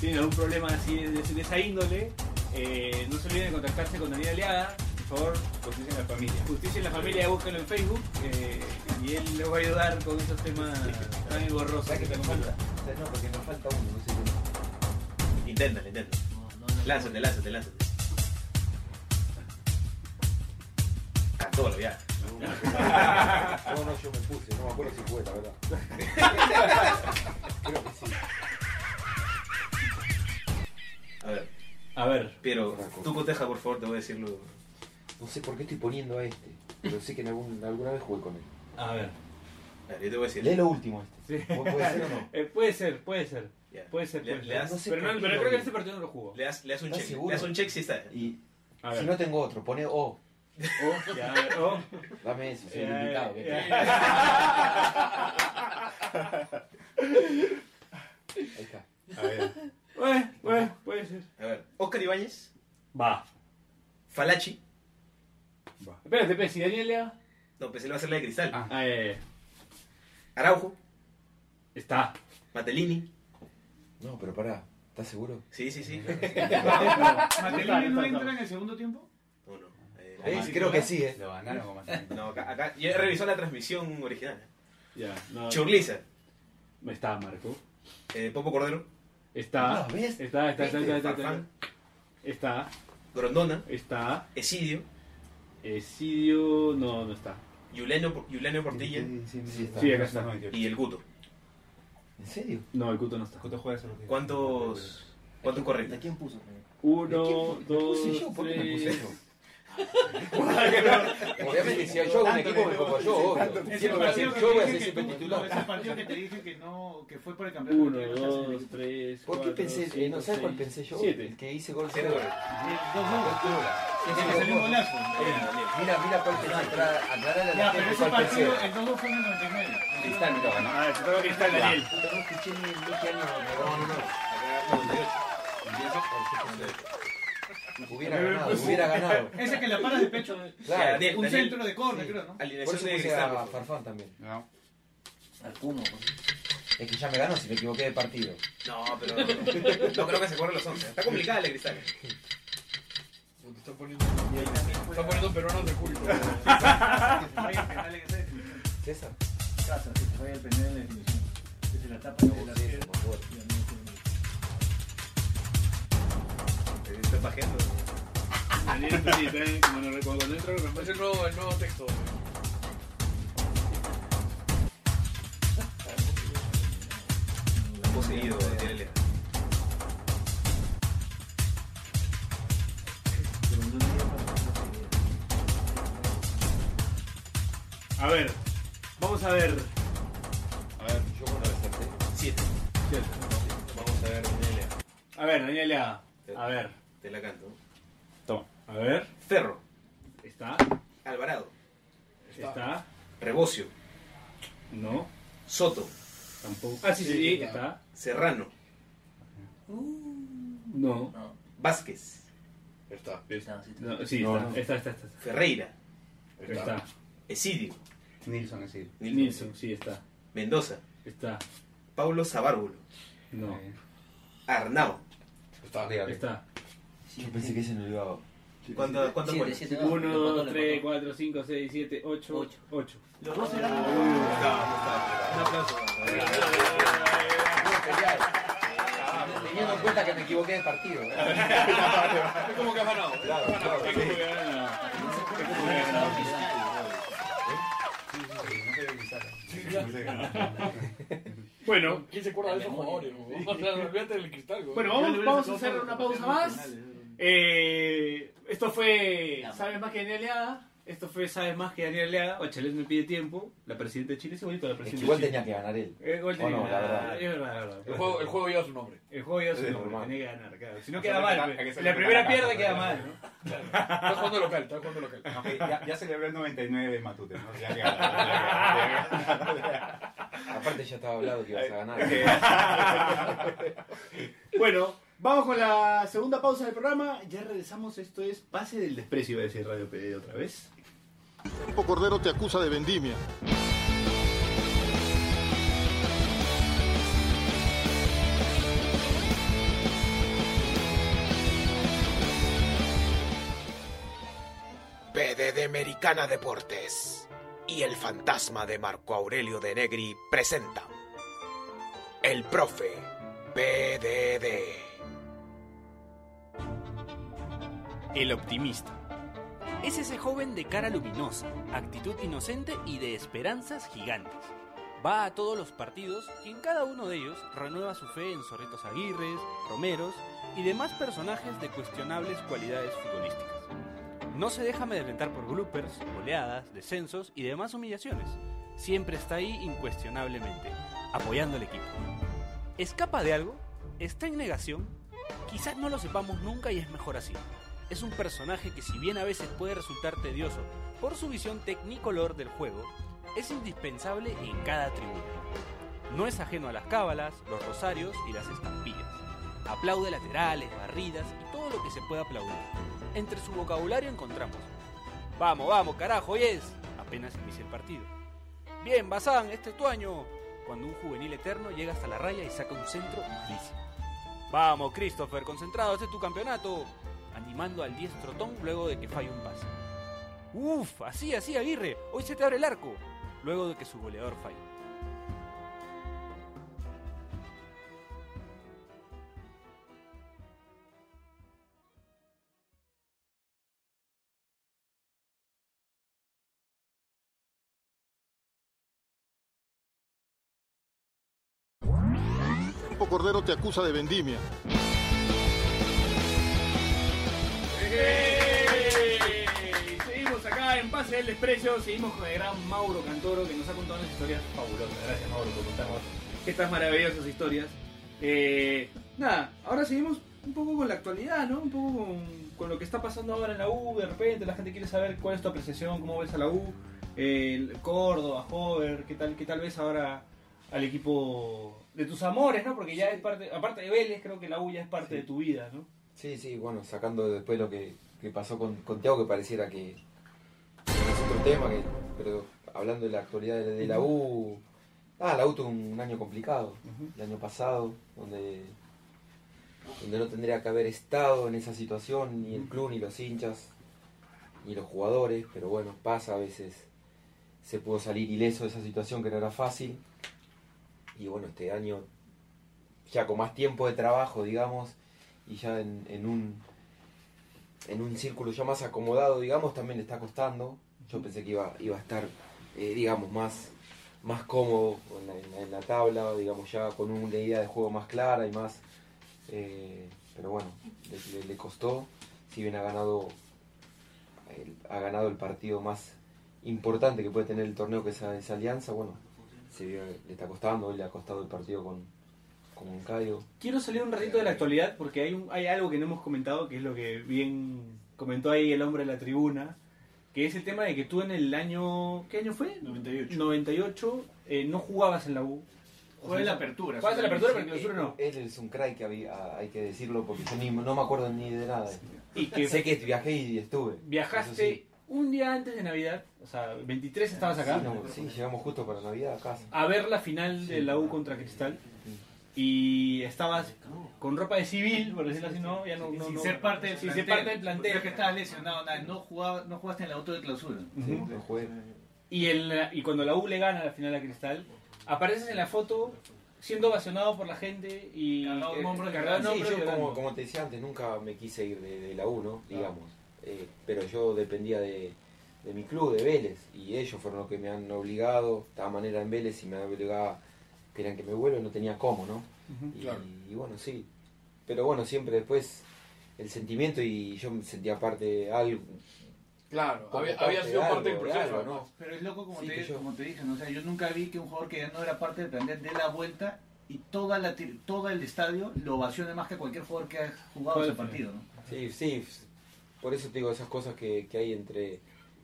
tienen algún problema así de, de- de esa índole, eh, no se olviden de contactarse con Daniel Aliaga, por favor, Justicia en la familia. Justicia en la familia, búsquenlo en Facebook eh, y él les va a ayudar con esos temas tan engorrosos ¿Sabes que qué me tenemos. falta? No, porque me falta uno, no sé qué. Inténtalo, inténtalo. Lánzate, lánzate, lánzate. Cantolo, ya. No, no, yo me puse, no me acuerdo si fue, la verdad. Creo que sí. A ver, A ver, pero tú coteja, por favor, te voy a decirlo. No sé por qué estoy poniendo a este, pero sé que en algún, alguna vez jugué con él. a ver. A ver, yo te voy a decir. Lee lo último este. ¿Pu- ¿Puede ser o no? Eh, puede ser, puede ser. Puede ser, Le- puede le ser. das- no sé pero no, pero creo que vi. este partido no lo jugó. Le das, le das un ¿Estás check. seguro? Le das un check si está. Y A si no tengo otro, pone O. Oh, ya, a ver, oh. Dame eso, soy el invitado. Ahí está. A ver. Bueno, bueno, puede ser. A ver, Oscar Ibáñez, Va. Falachi. Espérate, espérate, si Daniel Lea. No, pues él va a hacer la de cristal. Ah. Ah, ya, ya. Araujo, Está. Matelini. No, pero pará, ¿estás seguro? Sí, sí, sí. ¿Matelini no entra en el segundo tiempo? No, no. Eh, Eh, sí, creo que sí, ¿eh? Lo ganaron como así. No, acá, acá. Yo revisado la transmisión original. Ya, no. Churliza, Está Marco. eh, Popo Cordero, Está. ¿ves? Está, está, está, está, está, está. Farfán, Está. Grondona, Está. Esidio, Esidio. No, no está. Yulenio, Yulenio Portilla Sí, Sí, está. Sí, acá está. y el Guto. ¿En serio? No, el Cuto no está. ¿Cuánto juegas en los días? ¿Cuántos, cuántos correctos? ¿A quién puso? Uno, ¿De quién fu- dos, puse yo? ¿Por qué me puse tres. Obviamente, si yo hago un equipo me pongo yo, Siempre voy a ser- yo voy a ser siempre titular. no, ese partido que te dije que no, que fue por el campeonato. Uno, que no estás en el dos, equipo. tres. ¿Por qué pensé? ¿No sabes cuál pensé yo? Siete. El que hice gol Cero cero. goles. Dos dos. Ese que salió un golazo. Mira, mira cuál pensé. Aclara- Aclarale a la gente cuál pensé. el 2 fue en el 99. Cristal me toca, cristal, Daniel. No escuché ni en qué año. No, no, no. Acá 98. Hubiera ganado, hubiera ganado. Ese que la paras de pecho. Claro. Daniel, un Daniel, centro de córner, creo, ¿no? Por Alineación eso de puse Cristal. a favor. Farfán también. No. Al Puno. Es que ya me ganó si me equivoqué de partido. No, pero no creo que se corran los 11. Está complicada el de Cristal. Te está poniendo, está poniendo peruanos de culto. Falla el penal en esa definición. César. Casa, sí, falla el penal en la definición. Desde la tapa de la estoy pajeando. Daniel, sí, está- como no recuerdo, cuando entra, Es el nuevo, el nuevo texto. Está poseído, Daniel Elea. A ver, vamos a ver. A ver, yo la acerté. 7. Vamos a ver, Daniel Elea. A ver, Daniela. A ver. Te la canto. Toma. A ver. Ferro. Está. Alvarado. Está. Rebocio. No. Soto. Tampoco. Ah, sí, sí, sí, está. Serrano. No. Vázquez. Está. No, sí, No, está, no. está, está, está. Ferreira. Está. Esidio. Nilsson es decir. Nilsson, sí, está. Mendoza. Está. Paulo Sabárbulo. No. Arnau. Está. Está. Yo pensé que ese no iba a... ¿Cuánto, cuánto no, 1, le faltó, 2, le 3, faltó. 4, 5, 6, 7, 8. Ocho. 8. Los dos eran. Un aplauso. Teniendo en cuenta que me equivoqué de partido. Es como que has ganado. Bueno, ¿Quién se acuerda de esos jugadores? olvídate del cristal. bueno, vamos, vamos a hacer una pausa más. Eh, esto fue ¿Sabes más que Daniel Leada? Esto fue ¿Sabes más que Daniel Leada? Bachelet me pide tiempo. La presidenta de Chile, es bonito la Es que presidenta igual de Chile. tenía que ganar él. Eh, igual tenía no, que la ganar, verdad. es verdad, es verdad. El juego, el juego lleva su nombre. El juego ya Es lo normal. tenía que ganar, claro. Si no queda que mal, que la primera la pierde queda mal, ¿no? Estás jugando local, estás jugando local. Ya, ya celebré el 99 de Matute, ¿no? Ya ganó. Aparte ya estaba hablado que ibas a ganar. Bueno, vamos con la segunda pausa del programa. Ya regresamos. Esto es Pase del Desprecio, iba a decir Radio PD otra vez. Campo Cordero te acusa de vendimia. PDD Americana Deportes y el fantasma de Marco Aurelio de Negri presenta El Profe PDD. El optimista. Es ese joven de cara luminosa, actitud inocente y de esperanzas gigantes. Va a todos los partidos y en cada uno de ellos renueva su fe en Zorritos Aguirres, Romeros y demás personajes de cuestionables cualidades futbolísticas. No se deja amedrentar por bloopers, goleadas, descensos y demás humillaciones. Siempre está ahí incuestionablemente, apoyando al equipo. ¿Escapa de algo? ¿Está en negación? Quizás no lo sepamos nunca y es mejor así. Es un personaje que si bien a veces puede resultar tedioso por su visión tecnicolor del juego, es indispensable en cada tribuna. No es ajeno a las cábalas, los rosarios y las estampillas. Aplaude laterales, barridas y todo lo que se pueda aplaudir. Entre su vocabulario encontramos Vamos, vamos, carajo, y es apenas inicia el partido. Bien, Bazán, este es tu año. Cuando un juvenil eterno llega hasta la raya y saca un centro malísimo. Vamos, Christopher, concentrado, este es tu campeonato. Animando al diestro Tom luego de que falla un pase. Uf, así, así, Aguirre, hoy se te abre el arco. Luego de que su goleador. Campo Cordero te acusa de vendimia. Del Desprecio, seguimos con el gran Mauro Cantoro que nos ha contado unas historias fabulosas. Gracias Mauro por contarnos estas maravillosas historias. Eh, nada, ahora seguimos un poco con la actualidad, ¿no? Un poco con, con lo que está pasando ahora en la U. De repente la gente quiere saber cuál es tu apreciación, cómo ves a la U, el Córdoba, Hover, qué tal, qué tal ves ahora al equipo de tus amores, ¿no? Porque ya es parte, aparte de Vélez, creo que la U ya es parte de tu vida, ¿no? Sí, sí, bueno, sacando después lo que, que pasó con, con Thiago, que pareciera que otro tema, que, pero hablando de la actualidad de, de la U, ah, la U tuvo un año complicado, el año pasado, donde, donde no tendría que haber estado en esa situación, ni el club, ni los hinchas, ni los jugadores, pero bueno, pasa a veces, se pudo salir ileso de esa situación que no era fácil, y bueno, este año, ya con más tiempo de trabajo, digamos, y ya en, en un en un círculo ya más acomodado, digamos, también le está costando. Yo pensé que iba, iba a estar, eh, digamos, más, más cómodo en la, en la- en la tabla, digamos, ya con una idea de juego más clara y más... eh, pero bueno, le, costó. Si bien ha ganado, el- ha ganado el partido más importante que puede tener el torneo, que es esa, alianza, bueno, se le está costando, hoy le ha costado el partido con, con Moncayo. Quiero salir un ratito de la actualidad porque hay, un, hay algo que no hemos comentado, que es lo que bien comentó ahí el hombre de la tribuna, que es el tema de que tú en el año... ¿Qué año fue? 98. 98 eh, no jugabas en la U. Juega en la apertura. Juegas en la apertura, pero en clausura no. Él es un crack que había, hay que decirlo porque yo ni, no me acuerdo ni de nada. Y que Sé que viajé y estuve. viajaste sí. un día antes de Navidad, o sea, 23 estabas acá, Sí, no, sí, llegamos justo para Navidad a casa. a ver la final de la U contra Cristal. Y estabas con ropa de civil, por decirlo así, no, ya no, no, sin no- ser parte del sin plantel. ser parte del plantel. Que estabas lesionado, nada, no, jugaba, no jugaste en el auto de clausura. Sí, Ujú. no jugué. Y, el, y cuando la U le gana la final a Cristal, apareces en la foto siendo ovacionado por la gente y Cargado de eh, de Sí, yo como, como te decía antes, nunca me quise ir de, de la U, ¿no? Digamos. Eh, pero yo dependía de, de mi club, de Vélez. Y ellos fueron los que me han obligado. Estaba manera en Vélez y me obligaba, querían que me vuelva y no tenía cómo, ¿no? Y, Claro. y bueno, sí. Pero bueno, siempre después el sentimiento y yo me sentía parte de algo. Claro, había, parte había sido de parte del de proceso, algo, ¿no? Pero es loco como, Sí, te, yo- como te dije, ¿no? o sea, yo nunca vi que un jugador que ya no era parte del plantel dé la vuelta y toda la, todo el estadio lo ovacione más que cualquier jugador que ha jugado ese partido. ¿no? Sí, sí. Por eso te digo esas cosas que, que hay entre.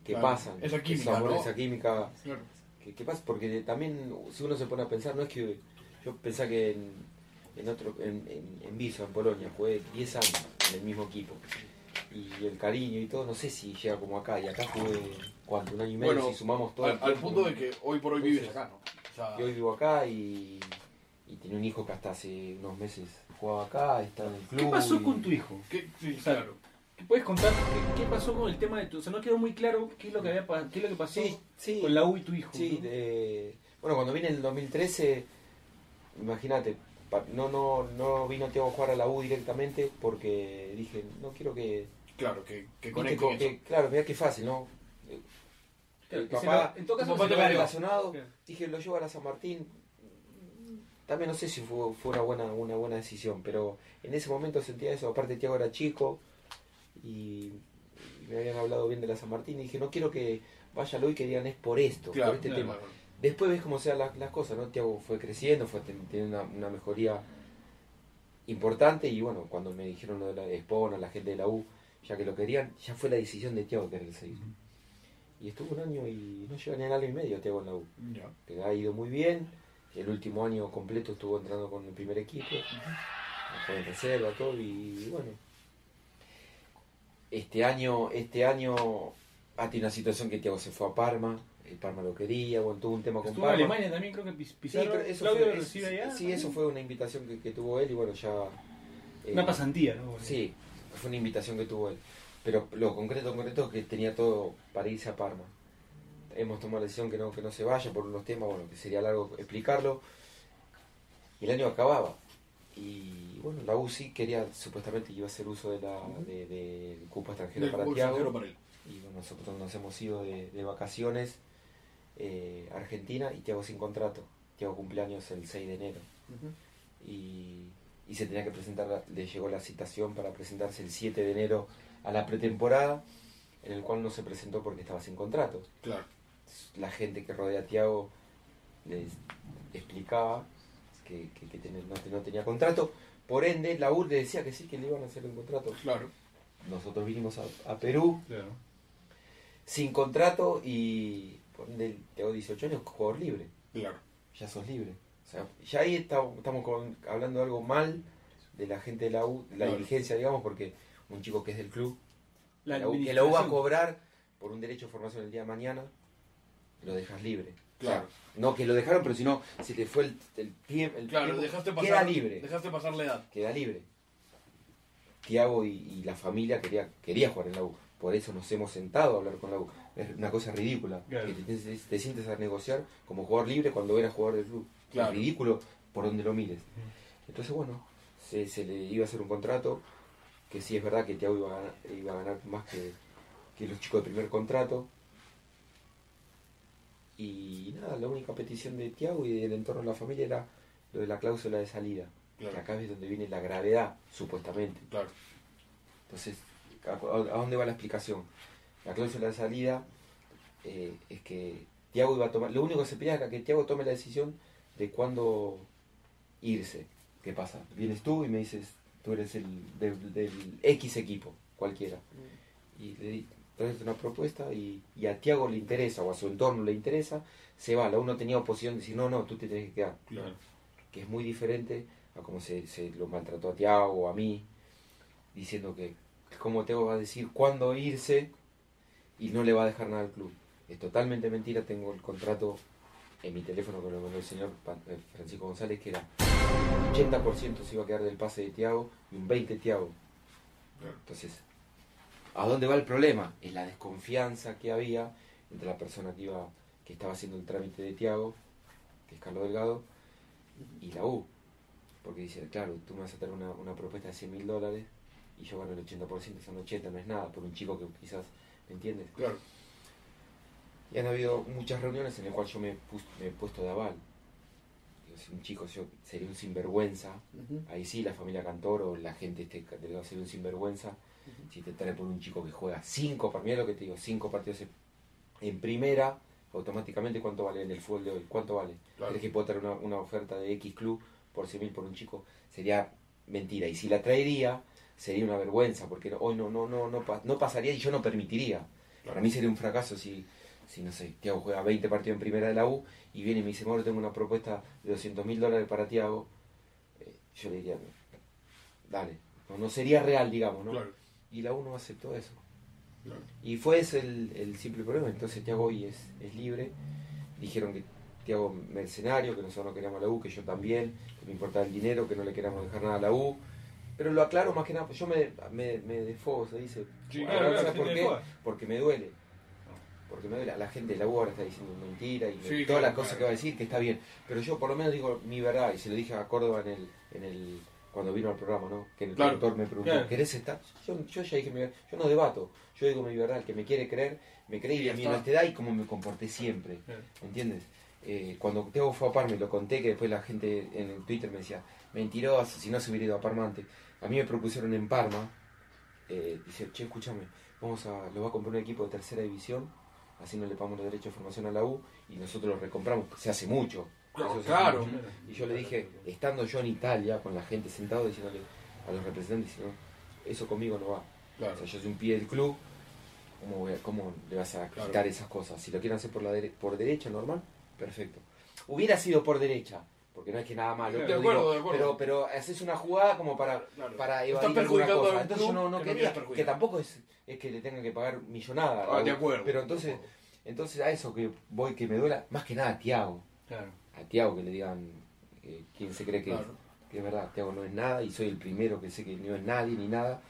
que Claro, pasan. esa química, Esa, ¿no? esa química Claro. que, que pasa. Porque también, si uno se pone a pensar, no es que. Yo pensaba que en, en otro. en, en, en Viso, en Polonia, jugué 10 años en el mismo equipo. Y el cariño y todo, no sé si llega como acá. Y acá jugué, ¿cuánto? Un año y medio, Bueno, si sumamos todo. Al, el al tiempo, punto de que hoy por hoy vives acá, ¿no? O sea, Y hoy vivo acá y, y tenía un hijo que hasta hace unos meses jugaba acá, está en el club. ¿Qué pasó y- con tu hijo? ¿qué- sí, O sea, claro. ¿Qué puedes contar? ¿Qué, qué pasó con el tema de tu.? O sea, no quedó muy claro qué es lo que, había, qué es lo que pasó Sí, sí. con la U y tu hijo. Sí, ¿no? de- bueno, cuando vine en el 2013, imagínate, no, no, no vino Tiago a jugar a la U directamente porque dije, no quiero que... Claro, que, que eso. que- claro, mira qué fácil, ¿no? Claro, El papá, lo- en todo caso, papá se relacionado, Claro. dije, lo llevo a la San Martín. También no sé si fue, fue una, buena, una buena decisión, pero en ese momento sentía eso. Aparte, Tiago era chico y, y me habían hablado bien de la San Martín. Y dije, no quiero que vaya hoy que digan es por esto, Claro, por este claro, tema. claro. Después ves cómo sean las, las cosas, ¿no? Tiago fue creciendo, fue ten- teniendo una, una mejoría importante y bueno, cuando me dijeron lo de la Espona, la gente de la U, ya que lo querían, ya fue la decisión de Tiago querer seguir. Y estuvo un año y no llega ni al año y medio Tiago en la U, que ha ido muy bien, el último año completo estuvo entrando con el primer equipo, fue en reserva, todo y bueno. Este año, este año ha tenido una situación que Tiago se fue a Parma, el Parma lo quería, bueno, tuvo un tema con Estuvo en Parma. Alemania también, creo que Sí, Pizarro. pero eso Claudio fue, lo es- recibe allá. sí, eso fue una invitación que, que tuvo él y bueno, ya... eh, Una pasantía, ¿no? Sí, fue una invitación que tuvo él. Pero lo concreto, concreto es que tenía todo para irse a Parma. Hemos tomado la decisión que no, que no se vaya por unos temas, bueno, que sería largo explicarlo. Y el año acababa. Y bueno, la UCI quería, supuestamente iba a hacer uso de la, de, del cupo extranjero Del para cupo Tiago. extranjero para él. Y bueno, nosotros nos hemos ido de, de vacaciones eh, Argentina y Tiago sin contrato. Tiago cumpleaños el 6 de enero. Y, y se tenía que presentar, le llegó la citación para presentarse el 7 de enero a la pretemporada, en el cual no se presentó porque estaba sin contrato. Claro. La gente que rodea a Tiago les explicaba que, que- que ten- no, no tenía contrato. Por ende, la UR le decía que sí, que le iban a hacer un contrato. Claro. Nosotros vinimos a, a Perú Claro. sin contrato y por ende, tengo 18 años, jugador libre. Claro. Ya sos libre. O sea, ya ahí está- estamos con- hablando de algo mal de la gente de la U, de la Claro. dirigencia, digamos, porque un chico que es del club, La la U- que la U va a cobrar por un derecho de formación el día de mañana, lo dejas libre. Claro. O sea, no que lo dejaron, pero si no, si te fue el, el tiempo, el Claro, tiempo, dejaste queda pasar, libre. dejaste pasar la edad. queda libre. Tiago y, y la familia quería, quería jugar en la U. Por eso nos hemos sentado a hablar con la U. Es una cosa ridícula. Claro. Que te, te- te sientes a negociar como jugador libre cuando eras jugador del club. Claro. Es ridículo por donde lo mires. Entonces, bueno, se, se le iba a hacer un contrato que sí es verdad que Tiago iba a ganar, iba a ganar más que, que los chicos de primer contrato. Y nada, la única petición de Tiago y del entorno de la familia era lo de la cláusula de salida. Claro. Que acá es donde viene la gravedad, supuestamente. Claro. Entonces, ¿a, a dónde va la explicación? La cláusula de salida eh, es que Tiago iba a tomar. Lo único que se pedía era que Tiago tome la decisión de cuándo irse. ¿Qué pasa? Vienes tú y me dices, tú eres el del, del X equipo, cualquiera. Y le di, traes una propuesta y, y a Tiago le interesa o a su entorno le interesa, se va. La uno tenía oposición de decir, no, no, tú te tienes que quedar Claro. que es muy diferente a cómo se, se lo maltrató a Tiago o a mí, diciendo que cómo Tiago va a decir cuándo irse y no le va a dejar nada al club. Es totalmente mentira, tengo el contrato en mi teléfono que lo mandó el señor eh, Francisco González, que era un 80% se iba a quedar del pase de Tiago y un 20% Tiago. Entonces, ¿a dónde va el problema? Es la desconfianza que había entre la persona que iba que estaba haciendo el trámite de Tiago, que es Carlos Delgado, y la U. Porque dice, claro, tú me vas a traer una, una propuesta de 100 mil dólares y yo gano el 80%, son 80, no es nada, por un chico que quizás, ¿me entiendes? Claro. Y han habido muchas reuniones en las cuales yo me, pus- me he puesto de aval. Digo, si un chico yo sería un sinvergüenza, ahí sí la familia Cantor o la gente este delegado sería un sinvergüenza si te trae por un chico que juega cinco, para mí es lo que te digo, cinco partidos en, en primera, automáticamente cuánto vale en el fútbol de hoy, cuánto vale. Claro. ¿Crees que puedo traer una, una oferta de X club por 100 mil por un chico? Sería mentira. Y si la traería, sería una vergüenza, porque hoy no, no, no, no, no pasaría y yo no permitiría. Para mí sería un fracaso si, si no sé, Tiago juega 20 partidos en primera de la U y viene y me dice, Mauro, tengo una propuesta de 200 mil dólares para Tiago. Eh, yo le diría, dale, no, no sería real, digamos, ¿no? Claro. Y la U no aceptó eso. Claro. Y fue ese el, el simple problema. Entonces Tiago hoy es, es libre. Dijeron que Tiago mercenario, que nosotros no queríamos la U, que yo también, que me importaba el dinero, que no le queríamos dejar nada a la U. Pero lo aclaro más que nada, pues yo me, me, me desfogo, se dice. Sí, claro, claro, ¿sabes sí por qué? Porque me duele. Porque me duele. La gente de la U ahora está diciendo mentira y Sí, todas claro, las cosas claro. que va a decir, que está bien. Pero yo por lo menos digo mi verdad, y se lo dije a Córdoba en el, en el cuando vino al programa, ¿no? Que el Claro, productor me preguntó, claro. ¿querés estar? Yo, yo ya dije mi verdad. Yo no debato. Yo digo mi verdad. El que me quiere creer, me cree Y a mi honestidad y como me comporté siempre. Claro. ¿Entiendes? Eh, cuando Teo fue a Parma y lo conté, que después la gente en el Twitter me decía, mentiroso, si no se hubiera ido a Parma antes. A mí me propusieron en Parma, eh, dice, che, escúchame, vamos a, lo va a comprar un equipo de tercera división, así no le pagamos los derechos de formación a la U y nosotros lo recompramos, se hace mucho. Claro, mucho. Y yo le dije, estando yo en Italia, con la gente sentado, diciéndole a los representantes, diciendo, eso conmigo no va. Claro. O sea, yo soy un pie del club, ¿cómo, voy a- cómo le vas a Claro. quitar esas cosas? Si lo quieren hacer por, la dere- por derecha, normal, perfecto. Hubiera sido por derecha, porque no es que nada malo. De pero acuerdo, digo, de acuerdo. Pero, pero haces una jugada como para, Claro. para evadir alguna cosa. Entonces yo no, no que no quería, que tampoco es, es que le tengan que pagar millonada. Ah, de acuerdo. Pero entonces, entonces a eso que voy, que me duela, más que nada a Tiago. Claro. A Tiago que le digan eh, quién se cree que es Claro. que es verdad, Tiago no es nada y soy el primero que sé que no es nadie ni nada,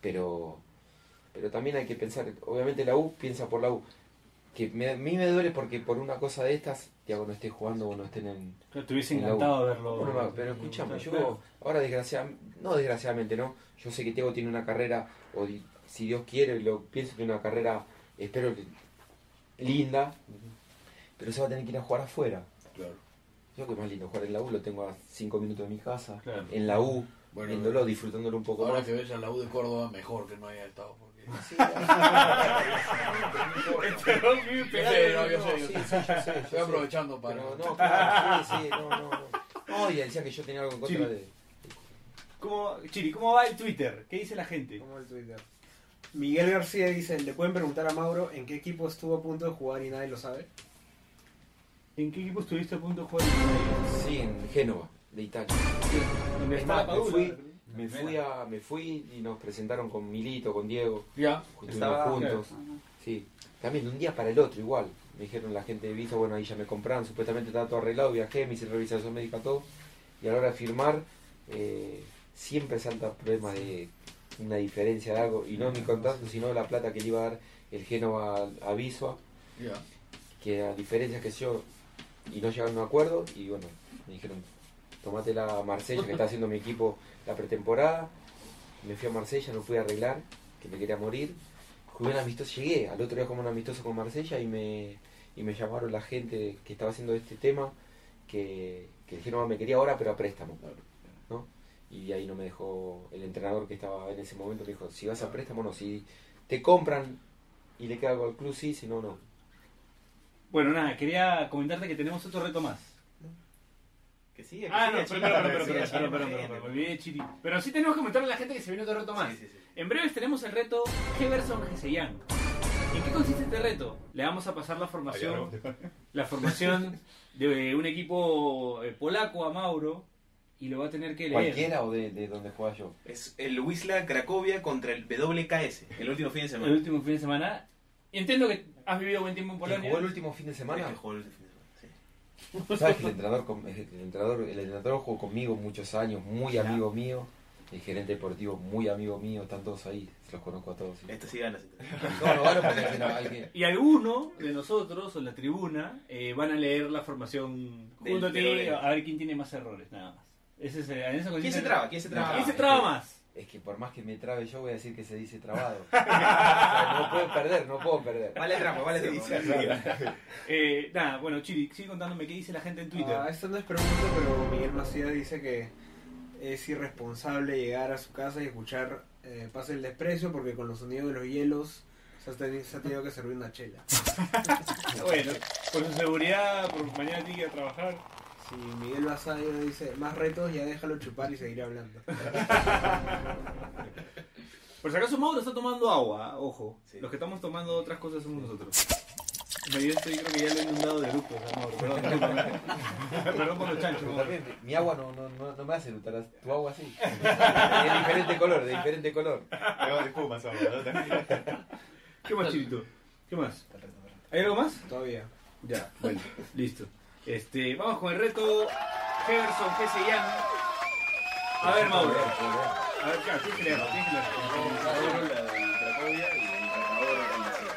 pero pero también hay que pensar, obviamente la U piensa por la U, que me- a mí me duele porque por una cosa de estas, Tiago no esté jugando o no estén en... Claro, te hubiese en la U. encantado verlo. Bueno, no, pero escúchame, yo ahora desgraciadamente, no desgraciadamente, ¿no? Yo sé que Tiago tiene una carrera, o di- si Dios quiere, lo pienso que una carrera, espero que linda, pero se va a tener que ir a jugar afuera. Claro. Yo que más lindo jugar en la U, lo tengo a 5 minutos de mi casa, Claro. en la U, Bueno, viéndolo, disfrutándolo un poco Ahora más. que ves a la U de Córdoba, mejor que no haya estado. Sí, no, sí, sí, Estoy aprovechando para. Pero no, claro, sí, sí, no, no, no. No, y decía que yo tenía algo en contra Sí. de... ¿Cómo, Chiri, ¿cómo va el Twitter? ¿Qué dice la gente? Como el Twitter. Miguel García dice, le pueden preguntar a Mauro en qué equipo estuvo a punto de jugar y nadie lo sabe. ¿En qué equipo estuviste a punto de jugar? Sí, en Génova, de Italia. ¿Dónde Es está Padula? fui, me fui, a, me fui y nos presentaron con Milito, con Diego. Ya. Estuvimos Estaba- juntos. Sí. También de un día para el otro igual. Me dijeron la gente de Visa, bueno, ahí ya me compraron, supuestamente estaba todo arreglado, viajé, me hice revisación médica, todo. Y a la hora de firmar, eh, siempre salta el problema de una diferencia de algo, y no mi contrato, sino la plata que le iba a dar el Génova a, a Visua, Ya. que a diferencia que yo, y no llegaron a un acuerdo, y bueno, me dijeron, tomate la Marsella, que está haciendo mi equipo la pretemporada. Me fui a Marsella, no pude arreglar, que me quería morir. Jugué un amistoso, llegué al otro día como un amistoso con Marsella y me, y me llamaron la gente que estaba haciendo este tema, que, que dijeron, "Ah, me quería ahora, pero a préstamo. ¿no? Y ahí no me dejó, el entrenador que estaba en ese momento me dijo, si vas a préstamo, no, si te compran y le queda algo al club, sí, si no, no. Bueno, nada, quería comentarte que tenemos otro reto más. Que sigue, que Ah, sigue, no, pero, pero, que pero, pero, pero, pero, pero, olvidé Chiri. Pero sí tenemos que comentarle a la gente que se viene otro reto más. Sí, sí, sí. En breves tenemos el reto Heverson Gesellán. ¿En qué consiste este reto? Le vamos a pasar la formación, la formación de un equipo eh, polaco a Mauro y lo va a tener que leer. Cualquiera o de, de donde juega yo. Es el Wisla Cracovia contra el WKS, el último fin de El semana. último fin de semana. Entiendo que has vivido buen tiempo en ¿Quién Polonia. jugó el último fin de semana? El que jugó el fin de semana, sí. ¿Sabes que el entrenador, con- el entrenador, el entrenador jugó conmigo muchos años, muy amigo mío, el gerente deportivo muy amigo mío, están todos ahí, se los conozco a todos. sí. Este sí gana. sí. No, no gano porque al final hay que- Y alguno de nosotros o en la tribuna eh, van a leer la formación junto a ti ver quién tiene más errores, nada más. Ese es, en eso ¿Quién se traba? ¿Quién se traba? ¿Quién se traba más? Es que por más que me trabe yo voy a decir que se dice trabado. O sea, no puedo perder, no puedo perder. Vale trampa, vale trampa. Eh, nada, bueno, Chiri, sigue contándome qué dice la gente en Twitter. Ah, esto no es pregunta, pero Miguel Macías dice que es irresponsable llegar a su casa y escuchar eh, Pase el Desprecio porque con los sonidos de los hielos se ha, teni- se ha tenido que servir una chela. Bueno, por su seguridad, por mañana tiene que ir a trabajar. Si Miguel Basayo dice más retos, ya déjalo chupar y seguiré hablando. Por si acaso Mauro está tomando agua, ojo. Sí. Los que estamos tomando otras cosas somos nosotros. Me yo estoy, creo que ya lo he inundado de eructos a Mauro. Perdón, perdón, perdón por los chanchos. Pero Mauro. también, mi agua no, no, no, no me hace notar tu agua así. De diferente color, de diferente color. Tengo de espumas ahora, ¿Qué más, Chirito? ¿Qué más? ¿Hay algo más? Todavía. Ya, bueno, listo. Este, vamos con el reto Heverson G. Young. A ver, Mauro. A ver, claro, tienes que leerlo, tienes que leerlo.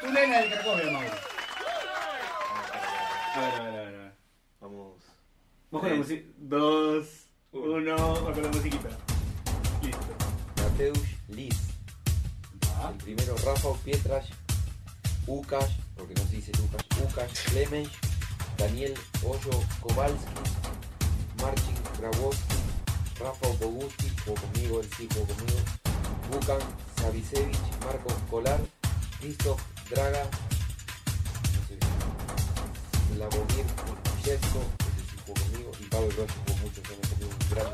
Tú lees la del Cracovia, Mauro. A ver, a ver, a ver. a ver. Vamos. Vos con la música. Dos, uno, o con la musiquita. Listo. Mateusz Lis. Ah. El primero Rafa Pietraj, Ukash, porque no se dice Lukas, Ukash Clemens, Daniel Hoyo Kowalski, Marcin Grabowski, Rafa Bogusti, jugó conmigo, él sí jugó conmigo, Bukan Savicevic, Marcos Kolar, Christoph Draga, no sé, Slavomir Jesko, ese sí jugó conmigo, y Pablo Rocha jugó muchos años conmigo, un gran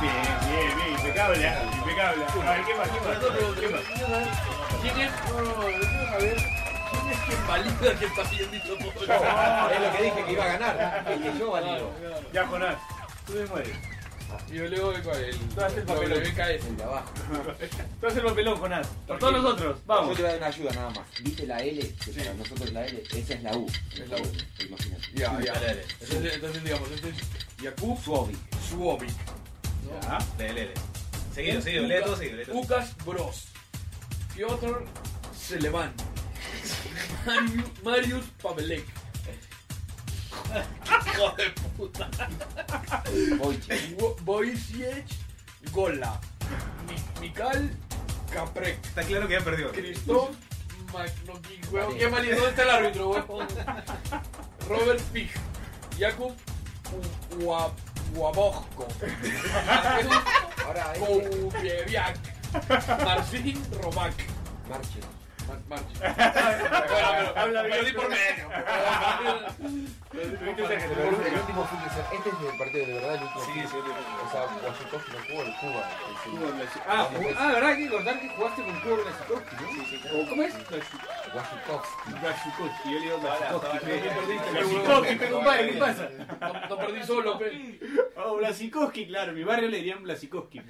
Bien, bien, bien, impecable, ¿eh? impecable. A ver, ¿qué más? ¿Qué más? ¿Qué más? ¿Quién es? No, no, no, déjame saber. ¿Quién es valida que está pidiendo todo? Es lo que dije que iba a ganar, el que yo valido. Ya, Jonás, tú me mueres. Yo leo el, el, Tú haces el papelón. WKS. El de abajo. Tú haces el papelón, Jonás. Por todos nosotros, vamos. Yo te voy a dar una ayuda nada más. ¿Viste la L? Que para nosotros la L, esa es la U. Es la U. Imagínate. Ya, ya. Dale, dale. Entonces, entonces digamos, este es Jakub Suovic. Suovic. Ya. Lee, lee. Seguido, seguido, lee todo seguido. Ukas Bros. Piotr Seleman. Mariu- Marius Pavelek. Hijo de puta. Wojciech Gola. Mi- Mikal Kaprek. Está claro que ya perdió. Christoph Magnoki. Weón, qué mal. ¿y ¿Dónde está el árbitro, weón? Robert Pig. Jakub Wabojko. Ahora este, Koubiewiak. Marcin Habla bien. Perdí por medio. Pero el, el último fin de semana, este es el partido de verdad, el último. Sí, fin. sí, O sea, Washington no jugó el Cuba. el- Cuba Blasi- Ah, ah, ¿verdad? Hay que contar que jugaste con Cuba Blasikowski, ¿no? Sí, sí, ¿O ¿Cómo es? Washington. Blasikowski. Yo le digo Blasikowski. Blasikowski. No, perdí solo. Oh, Blasikowski, claro. Mi barrio le dirían Blasikowski.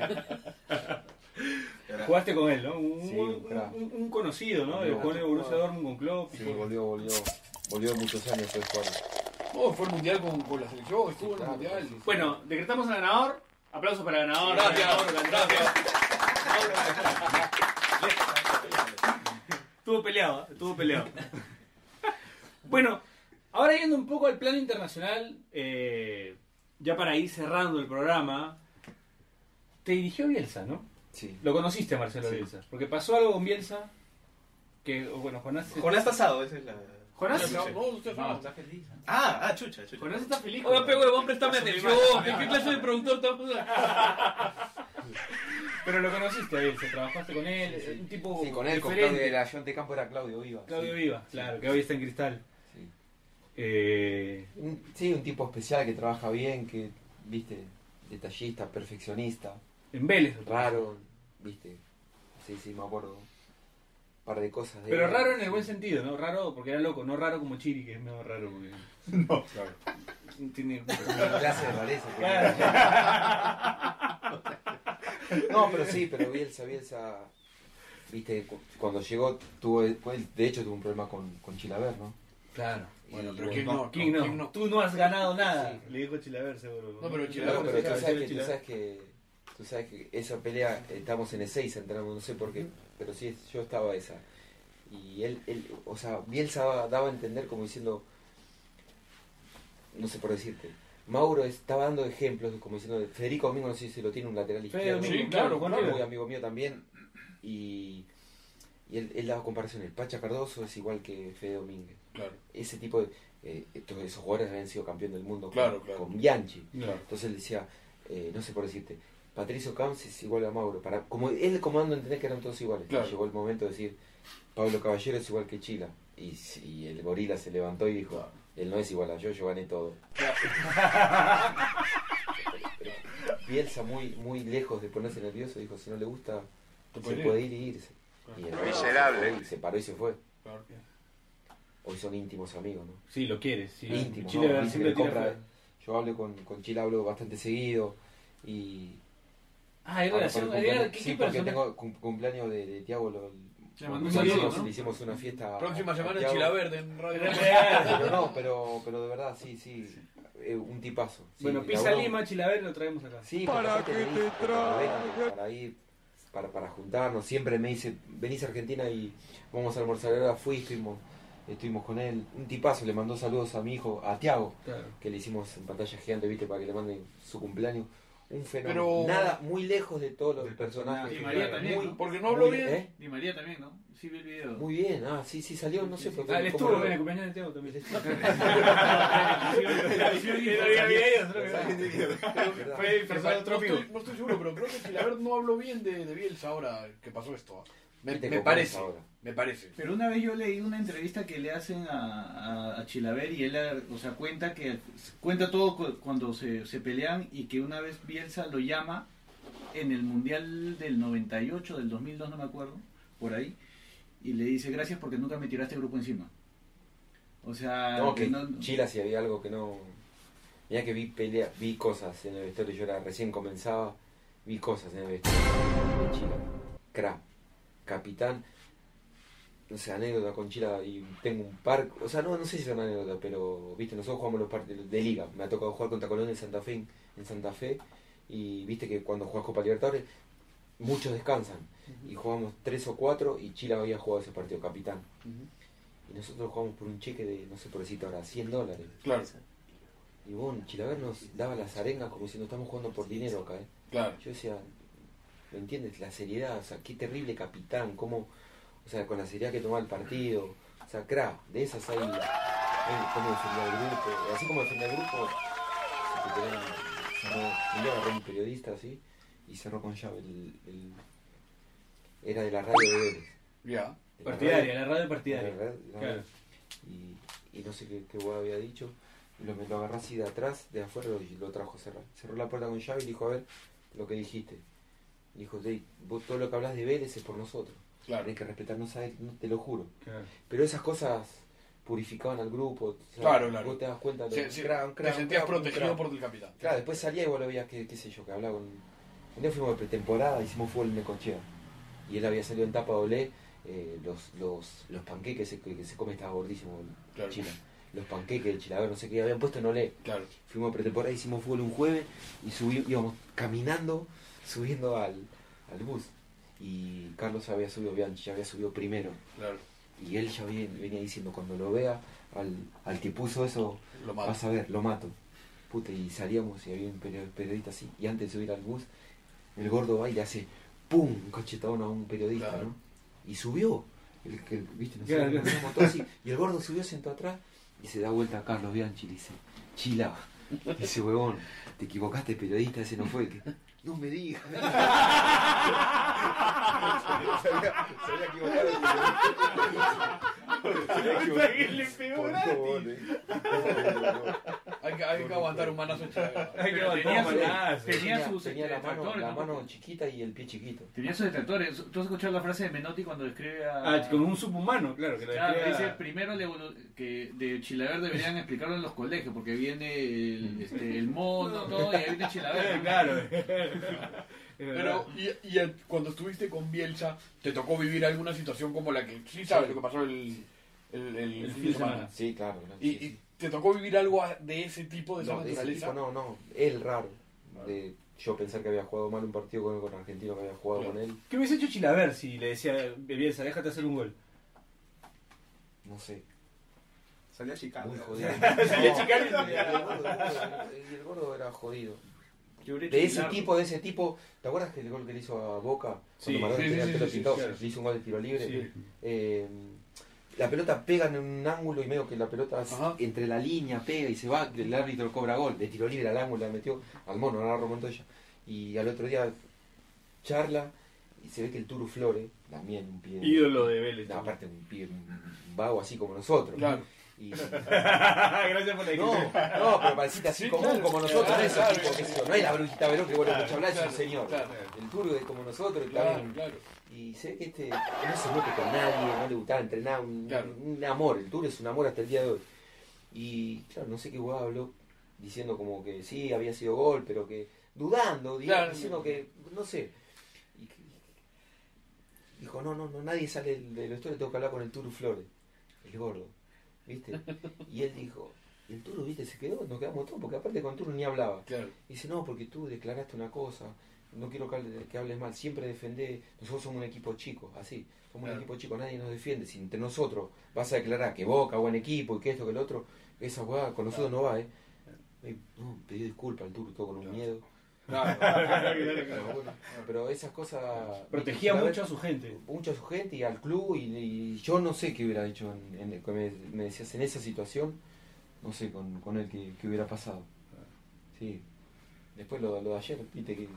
Jugaste con él, ¿no? Un, Sí, un- un crack. un- un conocido, ¿no? Volvió. Jugó en el Borussia Dortmund con Klopp. Sí, volvió, volvió. Volvió muchos años después de jugar. No, fue el mundial con, con la selección, estuvo en claro, el mundial. sí, sí. Bueno, decretamos al ganador. Aplausos para el ganador. Gracias, Ganador, gracias. Estuvo peleado, estuvo peleado. bueno, ahora yendo un poco al plano internacional, eh, ya para ir cerrando el programa, te dirigió Bielsa, ¿no? Sí. Lo conociste a Marcelo Sí. Bielsa, porque pasó algo con Bielsa que, bueno, Jonás... Jonás Tasado, esa es la. Jonás, No, no, está feliz. Ah, ah, chucha, chucha. Jonás está feliz. Oiga, pe, huevón, préstame atención. ¿En qué clase de productor estamos? Pero lo conociste a Bielsa, trabajaste con él, un tipo Sí, con él, con diferente. Claudio de la John de Campo era Claudio Viva. Claudio sí. Viva, claro, que hoy está en Cristal. Sí. Eh, Un- Sí, un tipo especial que trabaja bien, que, viste, detallista, perfeccionista, en Vélez. raro, viste. Sí, sí, me acuerdo. Un par de cosas de Pero raro en el buen sentido, ¿no? Raro porque era loco, no raro como Chiri, que es medio raro. Porque... No, claro. Tiene... Una clase de rareza. porque- Claro. No, pero sí, pero Bielsa, Bielsa, viste, cu- cuando llegó, tuvo, pues, de hecho tuvo un problema con, con Chilaver, ¿no? Claro. Bueno, Y pero ¿quién no? ¿Quién no? ¿Quién no? Tú no has ganado nada. Sí. Le dijo Chilaver, seguro. No, pero No, Chilaver, pero tú sabe, sabes, que, tú Chilaver. sabes que tú sabes que esa pelea estamos en el 6 entramos no sé por qué pero sí yo estaba esa. Y él, él o sea Bielsa daba, a entender como diciendo no sé por decirte Mauro estaba dando ejemplos como diciendo Federico Domingo no sé si lo tiene un lateral izquierdo Domingo, Sí, claro, claro, muy amigo mío también y, y él, él daba comparaciones. Pacha Cardoso es igual que Fede Domínguez. Claro. ese tipo de eh, todos esos jugadores habían sido campeón del mundo Claro, con, con Bianchi. Claro. entonces él decía, eh, no sé por decirte, Patricio Camps es igual a Mauro. Para, como él como dando a entender que eran todos iguales. Claro. Llegó el momento de decir, Pablo Caballero es igual que Chila. Y, y el gorila se levantó y dijo, él no es igual a yo, yo gané todo. Pero Bielsa muy, muy lejos de ponerse nervioso, dijo, si no le gusta, se puede ir. puede ir y irse. Y el- Miserable. se paró y se fue. Claro. Hoy son íntimos amigos, ¿no? Sí, lo quieres. Sí. Íntimo, Chile ¿no? Dice que siempre le tira compra-. Yo hablo con, con Chila, hablo bastante seguido y Ah, hay relación. ¿Qué, sí, porque persona? tengo cum- cumpleaños de, de Tiago. Lo, Le mandó un le saludo, hicimos- ¿no? le hicimos una fiesta. Próxima semana en. Chilaverde en Radio. Pero no, pero, pero de verdad, sí, sí. eh, un tipazo. sí, Bueno, Pisa Lima, Chilaver lo traemos acá. Sí, para que te dice, para, ir, para, para juntarnos. Siempre me dice, venís a Argentina y vamos a almorzar. Ahora fui, estuvimos, estuvimos con él. Un tipazo, le mandó saludos a mi hijo, a Tiago, Claro. que le hicimos en pantalla gigante, viste, para que le manden su cumpleaños. Un fenómeno. Pero- Nada, muy lejos de todos los personajes. Y personaje, María claro. también, Muy- ¿no? Porque no hablo muy- bien. ¿eh? Di María también, ¿no? Sí vi el video. Muy bien, ah, sí, sí salió, no sé, fue Ah, como- estuvo en el cumpleaños de Teo también. Fue de otro no, estoy, no estoy seguro, pero creo que Chilaverde no habló bien de, de Bielsa ahora que pasó esto. Me, me parece, ahora. me parece. Pero una vez yo leí una entrevista que le hacen a, a, a Chilaver y él, o sea, cuenta que cuenta todo cu- cuando se, se pelean y que una vez Bielsa lo llama en el Mundial del 98, del 2002, no me acuerdo, por ahí, y le dice gracias porque nunca me tiraste el grupo encima. O sea, No, que que no- Chila si había algo que no. Ya que vi pelea, vi cosas en el vestuario, yo era recién comenzaba, vi cosas en el vestuario de Chila. Cra, capitán, no sé, anécdota con Chila y tengo un par, o sea, no, no sé si son anécdotas, pero viste, nosotros jugamos los partidos de liga, me ha tocado jugar contra Colón en Santa Fe, en Santa Fe, y viste que cuando juegas Copa Libertadores, muchos descansan, y jugamos tres o cuatro, y Chila había jugado ese partido, capitán. Y nosotros jugamos por un cheque de, no sé por decirte ahora, 100 dólares. Claro, Y bueno, Chilaver nos daba las arengas como si no estamos jugando por dinero acá. ¿eh? claro. Yo decía, ¿me entiendes? La seriedad, o sea, qué terrible capitán, cómo, o sea, con la seriedad que tomaba el partido. O sea, cra, de esas hay, hay cómo defender al grupo. Así como defender al grupo, se te cerró, un día agarró un periodista así y cerró con llave el, el- era de la radio de Vélez. Ya. de la Partidaria, radio. la radio partidaria. La radio, la Claro. radio. Y, y no sé qué, qué hueá había dicho. Y lo, lo agarré así de atrás, de afuera, y lo trajo a cerrar. Cerró la puerta con llave y dijo, a ver, lo que dijiste. Dijo, "Dey, vos todo lo que hablas de Vélez es por nosotros. Claro. Hay que respetarnos a él, no, te lo juro. Claro. Pero esas cosas purificaban al grupo. Claro, claro. Vos te das cuenta de Sí, sí, te sentías protegido por el capitán. Claro, después salía y vos lo veías que, qué sé yo, que hablaba con... Un día fuimos de pretemporada, hicimos fútbol en Necochea. Y él había salido en tapa doble eh, los, los, los panqueques que, que se come, estaba gordísimo el Claro. Chila. Los panqueques, el chilaver, no sé qué, habían puesto en Olé. Claro. Fuimos de pretemporada, hicimos fútbol un jueves y subí, íbamos caminando, subiendo al, al bus. Y Carlos había subido, Bianchi había subido primero. Claro. Y él ya venía, venía diciendo, cuando lo vea, al, al que puso eso, Lo mato. vas a ver, lo mato. Puta, y salíamos y había un perio- periodista así, y antes de subir al bus, el gordo va y le hace ¡pum! un cachetadón a un periodista, Claro. ¿no? Y subió, el que, viste, no Claro, claro. así, y el gordo subió, sentó atrás, y se da vuelta a Carlos Bianchi y le dice, chila, dice, huevón, te equivocaste, periodista, ese no fue el que... No me digas. se, había, se había equivocado el periodista. Se había equivocado. que le pegó Eh. Hay que, hay que aguantar un manazo Pero tenía, su- tenía tenía, sus tenía la, mano, chiquita y el pie chiquito. Tenía sus detractores. ¿Tú has escuchado la frase de Menotti cuando describe a... Ah, como un subhumano, claro. Que la Claro, dice a- primero que de Chilaver deberían explicarlo en los colegios porque viene el, este, el mono, todo, y ahí viene Chilaver. Claro. Pero, y, y el- cuando estuviste con Bielsa, ¿te tocó vivir alguna situación como la que sí sabes lo que pasó el, el, el fin de semana? Sí, claro. claro, ¿Y, sí, sí. Te tocó vivir algo de ese tipo, de esa No, de ese naturaleza? tipo no, no. Él raro. De yo pensar que había jugado mal un partido con, con Argentino que había jugado Claro. con él. ¿Qué hubiese hecho Chilaver si le decía, Bielsa, déjate hacer un gol? No sé. Salía Chicago. Muy jodido. Salía No, Chicago y y salía- el gordo- el gordo- y el gordo era jodido. De ese tipo, de ese tipo. ¿Te acuerdas que el gol que le hizo a Boca? Sí, cuando sí, sí, el pelo sí, le hizo un gol de tiro libre. Sí. Eh, la pelota pega en un ángulo y medio que la pelota Ajá. entre la línea pega y se va, el árbitro cobra gol, de tiro libre al ángulo la metió al mono, agarró Montoya. Y al otro día charla y se ve que el Turu Flore, también un pie. Ídolo de Vélez. No, aparte un pie un vago así como nosotros. Claro. Y- Gracias por la no, no, pero parecita así Sí, común claro. como nosotros, Claro, eso, claro. tipo, no es la brujita Verón que bueno mucho hablar, es un señor. El Turu es como nosotros, Claro, también claro. Y se ve que este no se mete con nadie, no le gustaba entrenar, un, Claro. un amor, el tour es un amor hasta el día de hoy. Y claro, no sé qué hueá habló, diciendo como que sí, había sido gol, pero que dudando, Claro. diciendo que, no sé. Y dijo, no, no, no, nadie sale de la historia, tengo que hablar con el Turu Flores, el gordo, ¿viste? Y él dijo, el Turu, ¿viste? Se quedó, nos quedamos todos, porque aparte con Turu ni hablaba. Claro. Dice, no, porque tú declaraste una cosa, no quiero que, hable- que hables mal, siempre defendé, nosotros somos un equipo chico, así, somos Claro. un equipo chico, nadie nos defiende, si entre nosotros vas a declarar que Boca, buen equipo, y que esto, que el otro, esa jugada con nosotros no va, ¿eh? Y, no, pidió disculpas al turco todo con un Claro. miedo. Pero, bueno, pero esas cosas... Protegía mucho a su gente. mucho a su gente y al club y, y yo no sé qué hubiera hecho en, me, me decías en esa situación no sé con, con él qué, qué hubiera pasado sí después lo, lo de ayer viste que,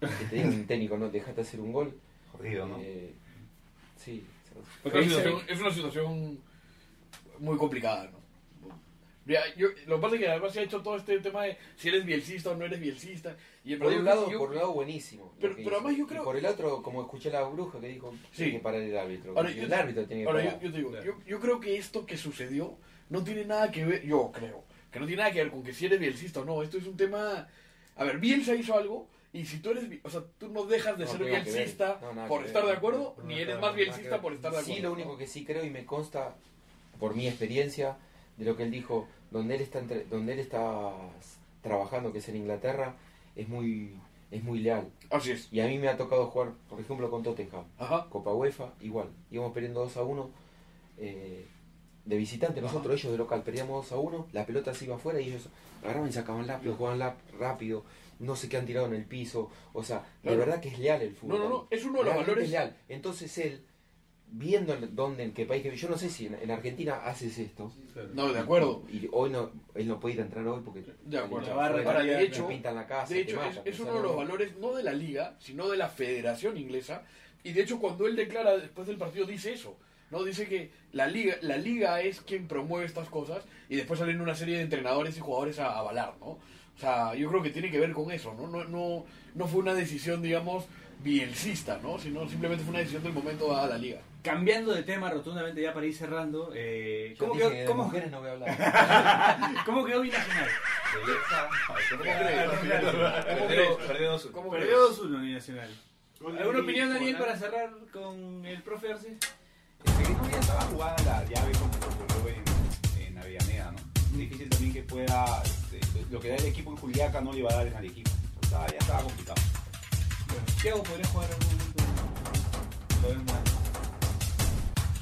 que te diga un técnico no dejaste hacer un gol Jodido, ¿no? eh, sí Es una, situación, es una situación muy complicada, ¿no? Mira, yo, lo que pasa es que además se ha hecho todo este tema de si eres bielcista o no eres bielcista. Y por un lado yo- por un lado buenísimo Pero- pero además yo Y creo- por el otro como escuché a la bruja que dijo Sí. tiene que parar el árbitro Ahora, Y yo- el árbitro tiene que Ahora, parar yo, yo te digo, Claro. yo, yo creo que esto que sucedió no tiene nada que ver, yo creo, que no tiene nada que ver con que si eres bielcista o no. Esto es un tema. A ver, Bielsa hizo algo y si tú eres. O sea, tú no dejas de No, ser bielcista No, por estar de acuerdo, ni eres más bielcista por estar de acuerdo. Sí, lo único que sí creo y me consta por mi experiencia de lo que él dijo, donde él está entre- donde él está trabajando, que es en Inglaterra, es muy es muy leal. Así es. Y a mí me ha tocado jugar, por ejemplo, con Tottenham, Ajá. Copa UEFA, igual. Íbamos perdiendo 2 a 1 eh, de visitante nosotros, ellos de local perdíamos 2 a 1, la pelota se iba afuera y ellos agarraban y sacaban rápido, jugaban lap- rápido, no sé qué han tirado en el piso, o sea, de Claro. verdad que es leal el fútbol. No, no, no, es uno de los valores. es leal. Entonces él, viendo en dónde, en qué país que yo no sé si en, en Argentina haces esto. No, de acuerdo. Y hoy no, él no puede ir a entrar hoy porque De acuerdo. La barra Ahora, de hecho, pintan la casa. de hecho es, matan, uno de los valores no de la liga, sino de la Federación Inglesa, Y de hecho cuando él declara después del partido dice eso. No dice que la liga, la liga es quien promueve estas cosas y después salen una serie de entrenadores y jugadores a a avalar, ¿no? O sea, yo creo que tiene que ver con eso, ¿no? No, no, no fue una decisión, digamos, bielcista, ¿no? Sino simplemente fue una decisión del momento dada a la liga. Cambiando de tema rotundamente ya para ir cerrando, eh, ¿cómo, quedó, que cómo, mujeres no voy a hablar. ¿cómo quedó Binacional? ¿Cómo. Perdió 2-1 Binacional. Gol de ¿Alguna opinión, Daniel, para cerrar con el profe Arce? Este, no ya estaba jugada la llave como ocurrió en, en Avellaneda, ¿no? Difícil también que pueda, este, lo que da el equipo en Juliaca no le iba a dar en Arequipa. O sea, ya estaba complicado. Bueno, Thiago podría jugar en algún momento. Lo mal.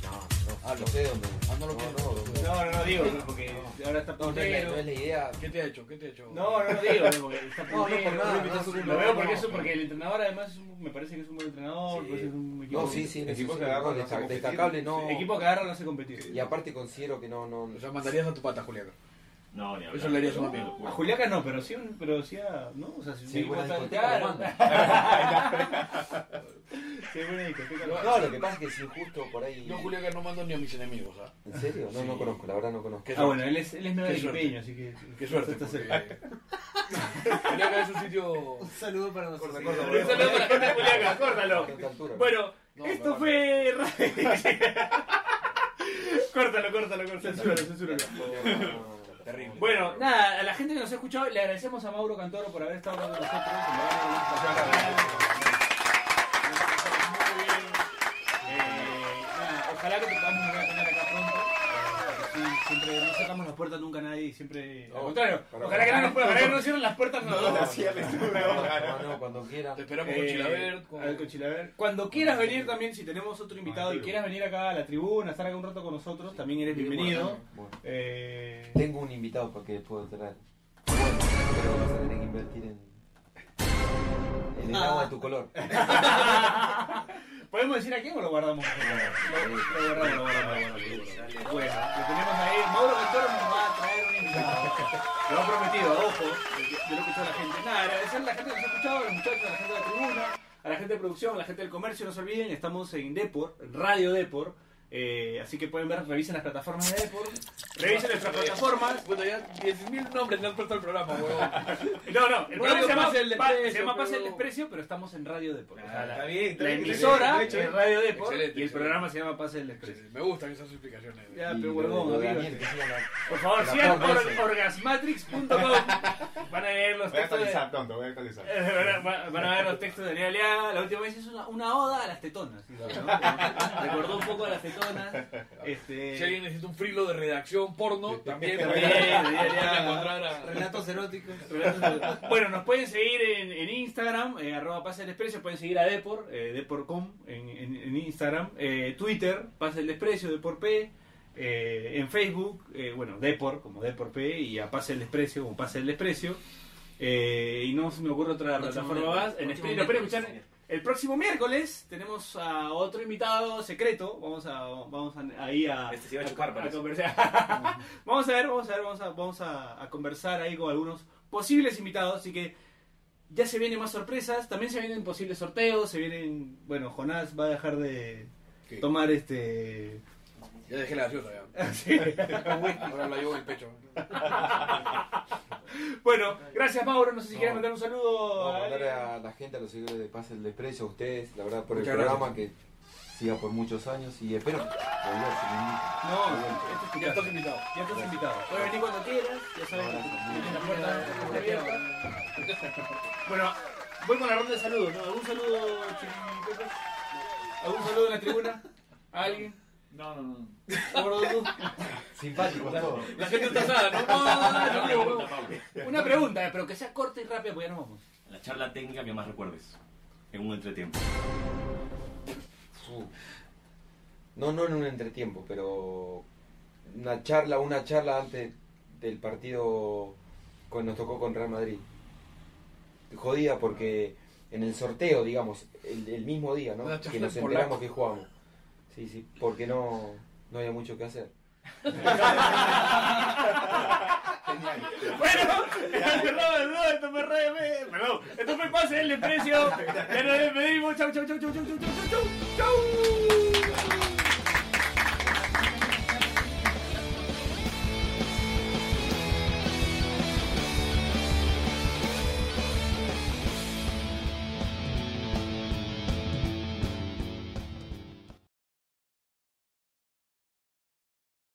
No, no, ah, no sé dónde. Ah, no lo quiero. no, no, No, no, no digo, porque ahora está no, no no puntero. es la idea. ¿Qué te ha hecho? ¿Qué te ha hecho? No, no lo digo, no, porque está No, no, por puntero. nada, Lo no, veo no, porque no, eso, no. porque el entrenador además es un- me parece que es un buen entrenador, Sí. pues es un equipo, No, sí, sí, Equipo necesito- que agarra, no, no hace competir. destacable no. equipo que agarra no hace competir. Y aparte considero que no, no, O sea, mandarías a tu pata, Julián. No, ni hablar. Eso le harías a un amigo. A Juliaca no, pero sí, pero sí a, ¿no? O sea, si Sí, un buena discoteca, lo Sí, buena discoteca. No, lo que pasa es que es injusto por ahí. Yo, Julián, no mando ni a mis enemigos, ¿ah? ¿En serio? No, no conozco, la verdad no conozco. Ah, bueno, él es, él es arequipeño, así que... Qué suerte. Está porque- cerca. Julián es un sitio... Un saludo para nosotros. Un saludo para la gente de Juliaca, córtalo. Bueno, No, esto no, no. fue... córtalo, córtalo, córtalo. Censúralo, censúralo. Terrible. Bueno, nada, a la gente que nos ha escuchado, le agradecemos a Mauro Cantoro por haber estado con nosotros. Muy bien. Eh, nada, ojalá que te siempre no sacamos las puertas nunca a nadie siempre. Al No, contrario, para- ojalá que no nos, ojalá que no nos cierren las puertas nosotros. No, no, cuando quiera. Te esperamos con Eh, Chilabert. con- al Cochilaver. Cuando quieras venir también, si tenemos otro invitado y quieras venir acá a la tribuna, estar acá un rato con nosotros, también eres bienvenido. Bueno, Eh, tengo un invitado para que puedo traer. Bueno, pero vas a tener que invertir en. En el agua de tu color. ¿Podemos decir a quién o lo guardamos? Lo, lo guardamos, lo guardamos. Bueno, lo tenemos ahí. Mauro Cantoro nos va a traer un invitado. Lo ha prometido, ojo, de lo que escuchó la gente. Nada, agradecer a la gente que nos ha escuchado, a los muchachos, a la gente de la tribuna, a la gente de producción, a la gente del comercio. No se olviden, estamos en Depor, Radio Depor. Eh, así que pueden ver, revisen las plataformas de Depor. Revisen nuestras plataformas. Bueno, ya 10.000 nombres le han puesto al programa, huevón. No, no, el programa se llama, Pase el Pa- se Desprecio, llama Pase el pero- Desprecio, pero estamos en Radio Depor. O sea, la, Está bien, está la bien, emisora excelente, es Radio Depor Excelente, y el excelente. programa se llama Pase el Desprecio. Me gustan esas explicaciones. Ya, Y pero lo huevón, lo de avívate. Daniel, que sigan la- Por favor, la sigan porno or- ese. orgasmatrix.com. Van a ver los Voy a textos de... actualizar pronto, voy a actualizar. Van a- van a ver los textos de Daniel Aliaga. La última vez hizo una, una oda a las tetonas. ¿no? Recordó un poco a las Este, Si alguien necesita un frilo de redacción porno, también También, a... Relatos eróticos. Bueno, nos pueden seguir en, en Instagram, eh, arroba Pase el Desprecio, pueden seguir a Depor, eh, Depor.com en, en- en Instagram, eh, Twitter, Pase el Desprecio, Depor P, eh, en Facebook, eh, bueno, Depor como Depor P y a Pase el Desprecio como Pase el Desprecio. Eh, y no se me ocurre otra plataforma más. En pueden miércoles. escuchar el próximo miércoles. Tenemos a otro invitado secreto. Vamos a vamos a, ahí a, Este se iba a chupar, parece. conversar. vamos a ver, vamos a ver, vamos a, vamos a, a conversar ahí con algunos posibles invitados. Así que ya se vienen más sorpresas. También se vienen posibles sorteos. Se vienen. Bueno, Jonás va a dejar de ¿Qué? tomar este. Ya dejé la gaseosa ya. Sí. Ahora la llevo en el pecho. Bueno, gracias Mauro. No sé si No. quieres mandar un saludo. No, a mandarle alguien. a la gente, a los seguidores de Pase el Desprecio, a ustedes, la verdad, por Muchas el programa que siga por muchos años y espero volver si me invitan. No, esto es tu Ya estás invitado. Ya estás invitado. Puedes venir cuando quieras, ya sabes que la puerta siempre abierta. Bueno, voy con la ronda de saludos, ¿no? ¿Algún saludo, Chiripepe? ¿Algún saludo en la tribuna? ¿A alguien? No, no, no. Simpáticos todos. La gente está asada, ¿no? No, no, no, no, no, no. Una pregunta, pero que sea corta y rápida, porque ya nos vamos. La charla técnica que más recuerdes en un entretiempo. No, no en un entretiempo, pero una charla, una charla antes del partido que nos tocó con Real Madrid. Jodida porque en el sorteo, digamos, el, el mismo día, ¿no? Que nos en enteramos que jugamos. Sí, sí, porque no, no había mucho que hacer. Bueno, perdón, perdón, esto me re, perdón, Esto fue Pase el Desprecio. Ya nos despedimos. Chau, chau, chau, chau, chau, chau, chau, chau, chau.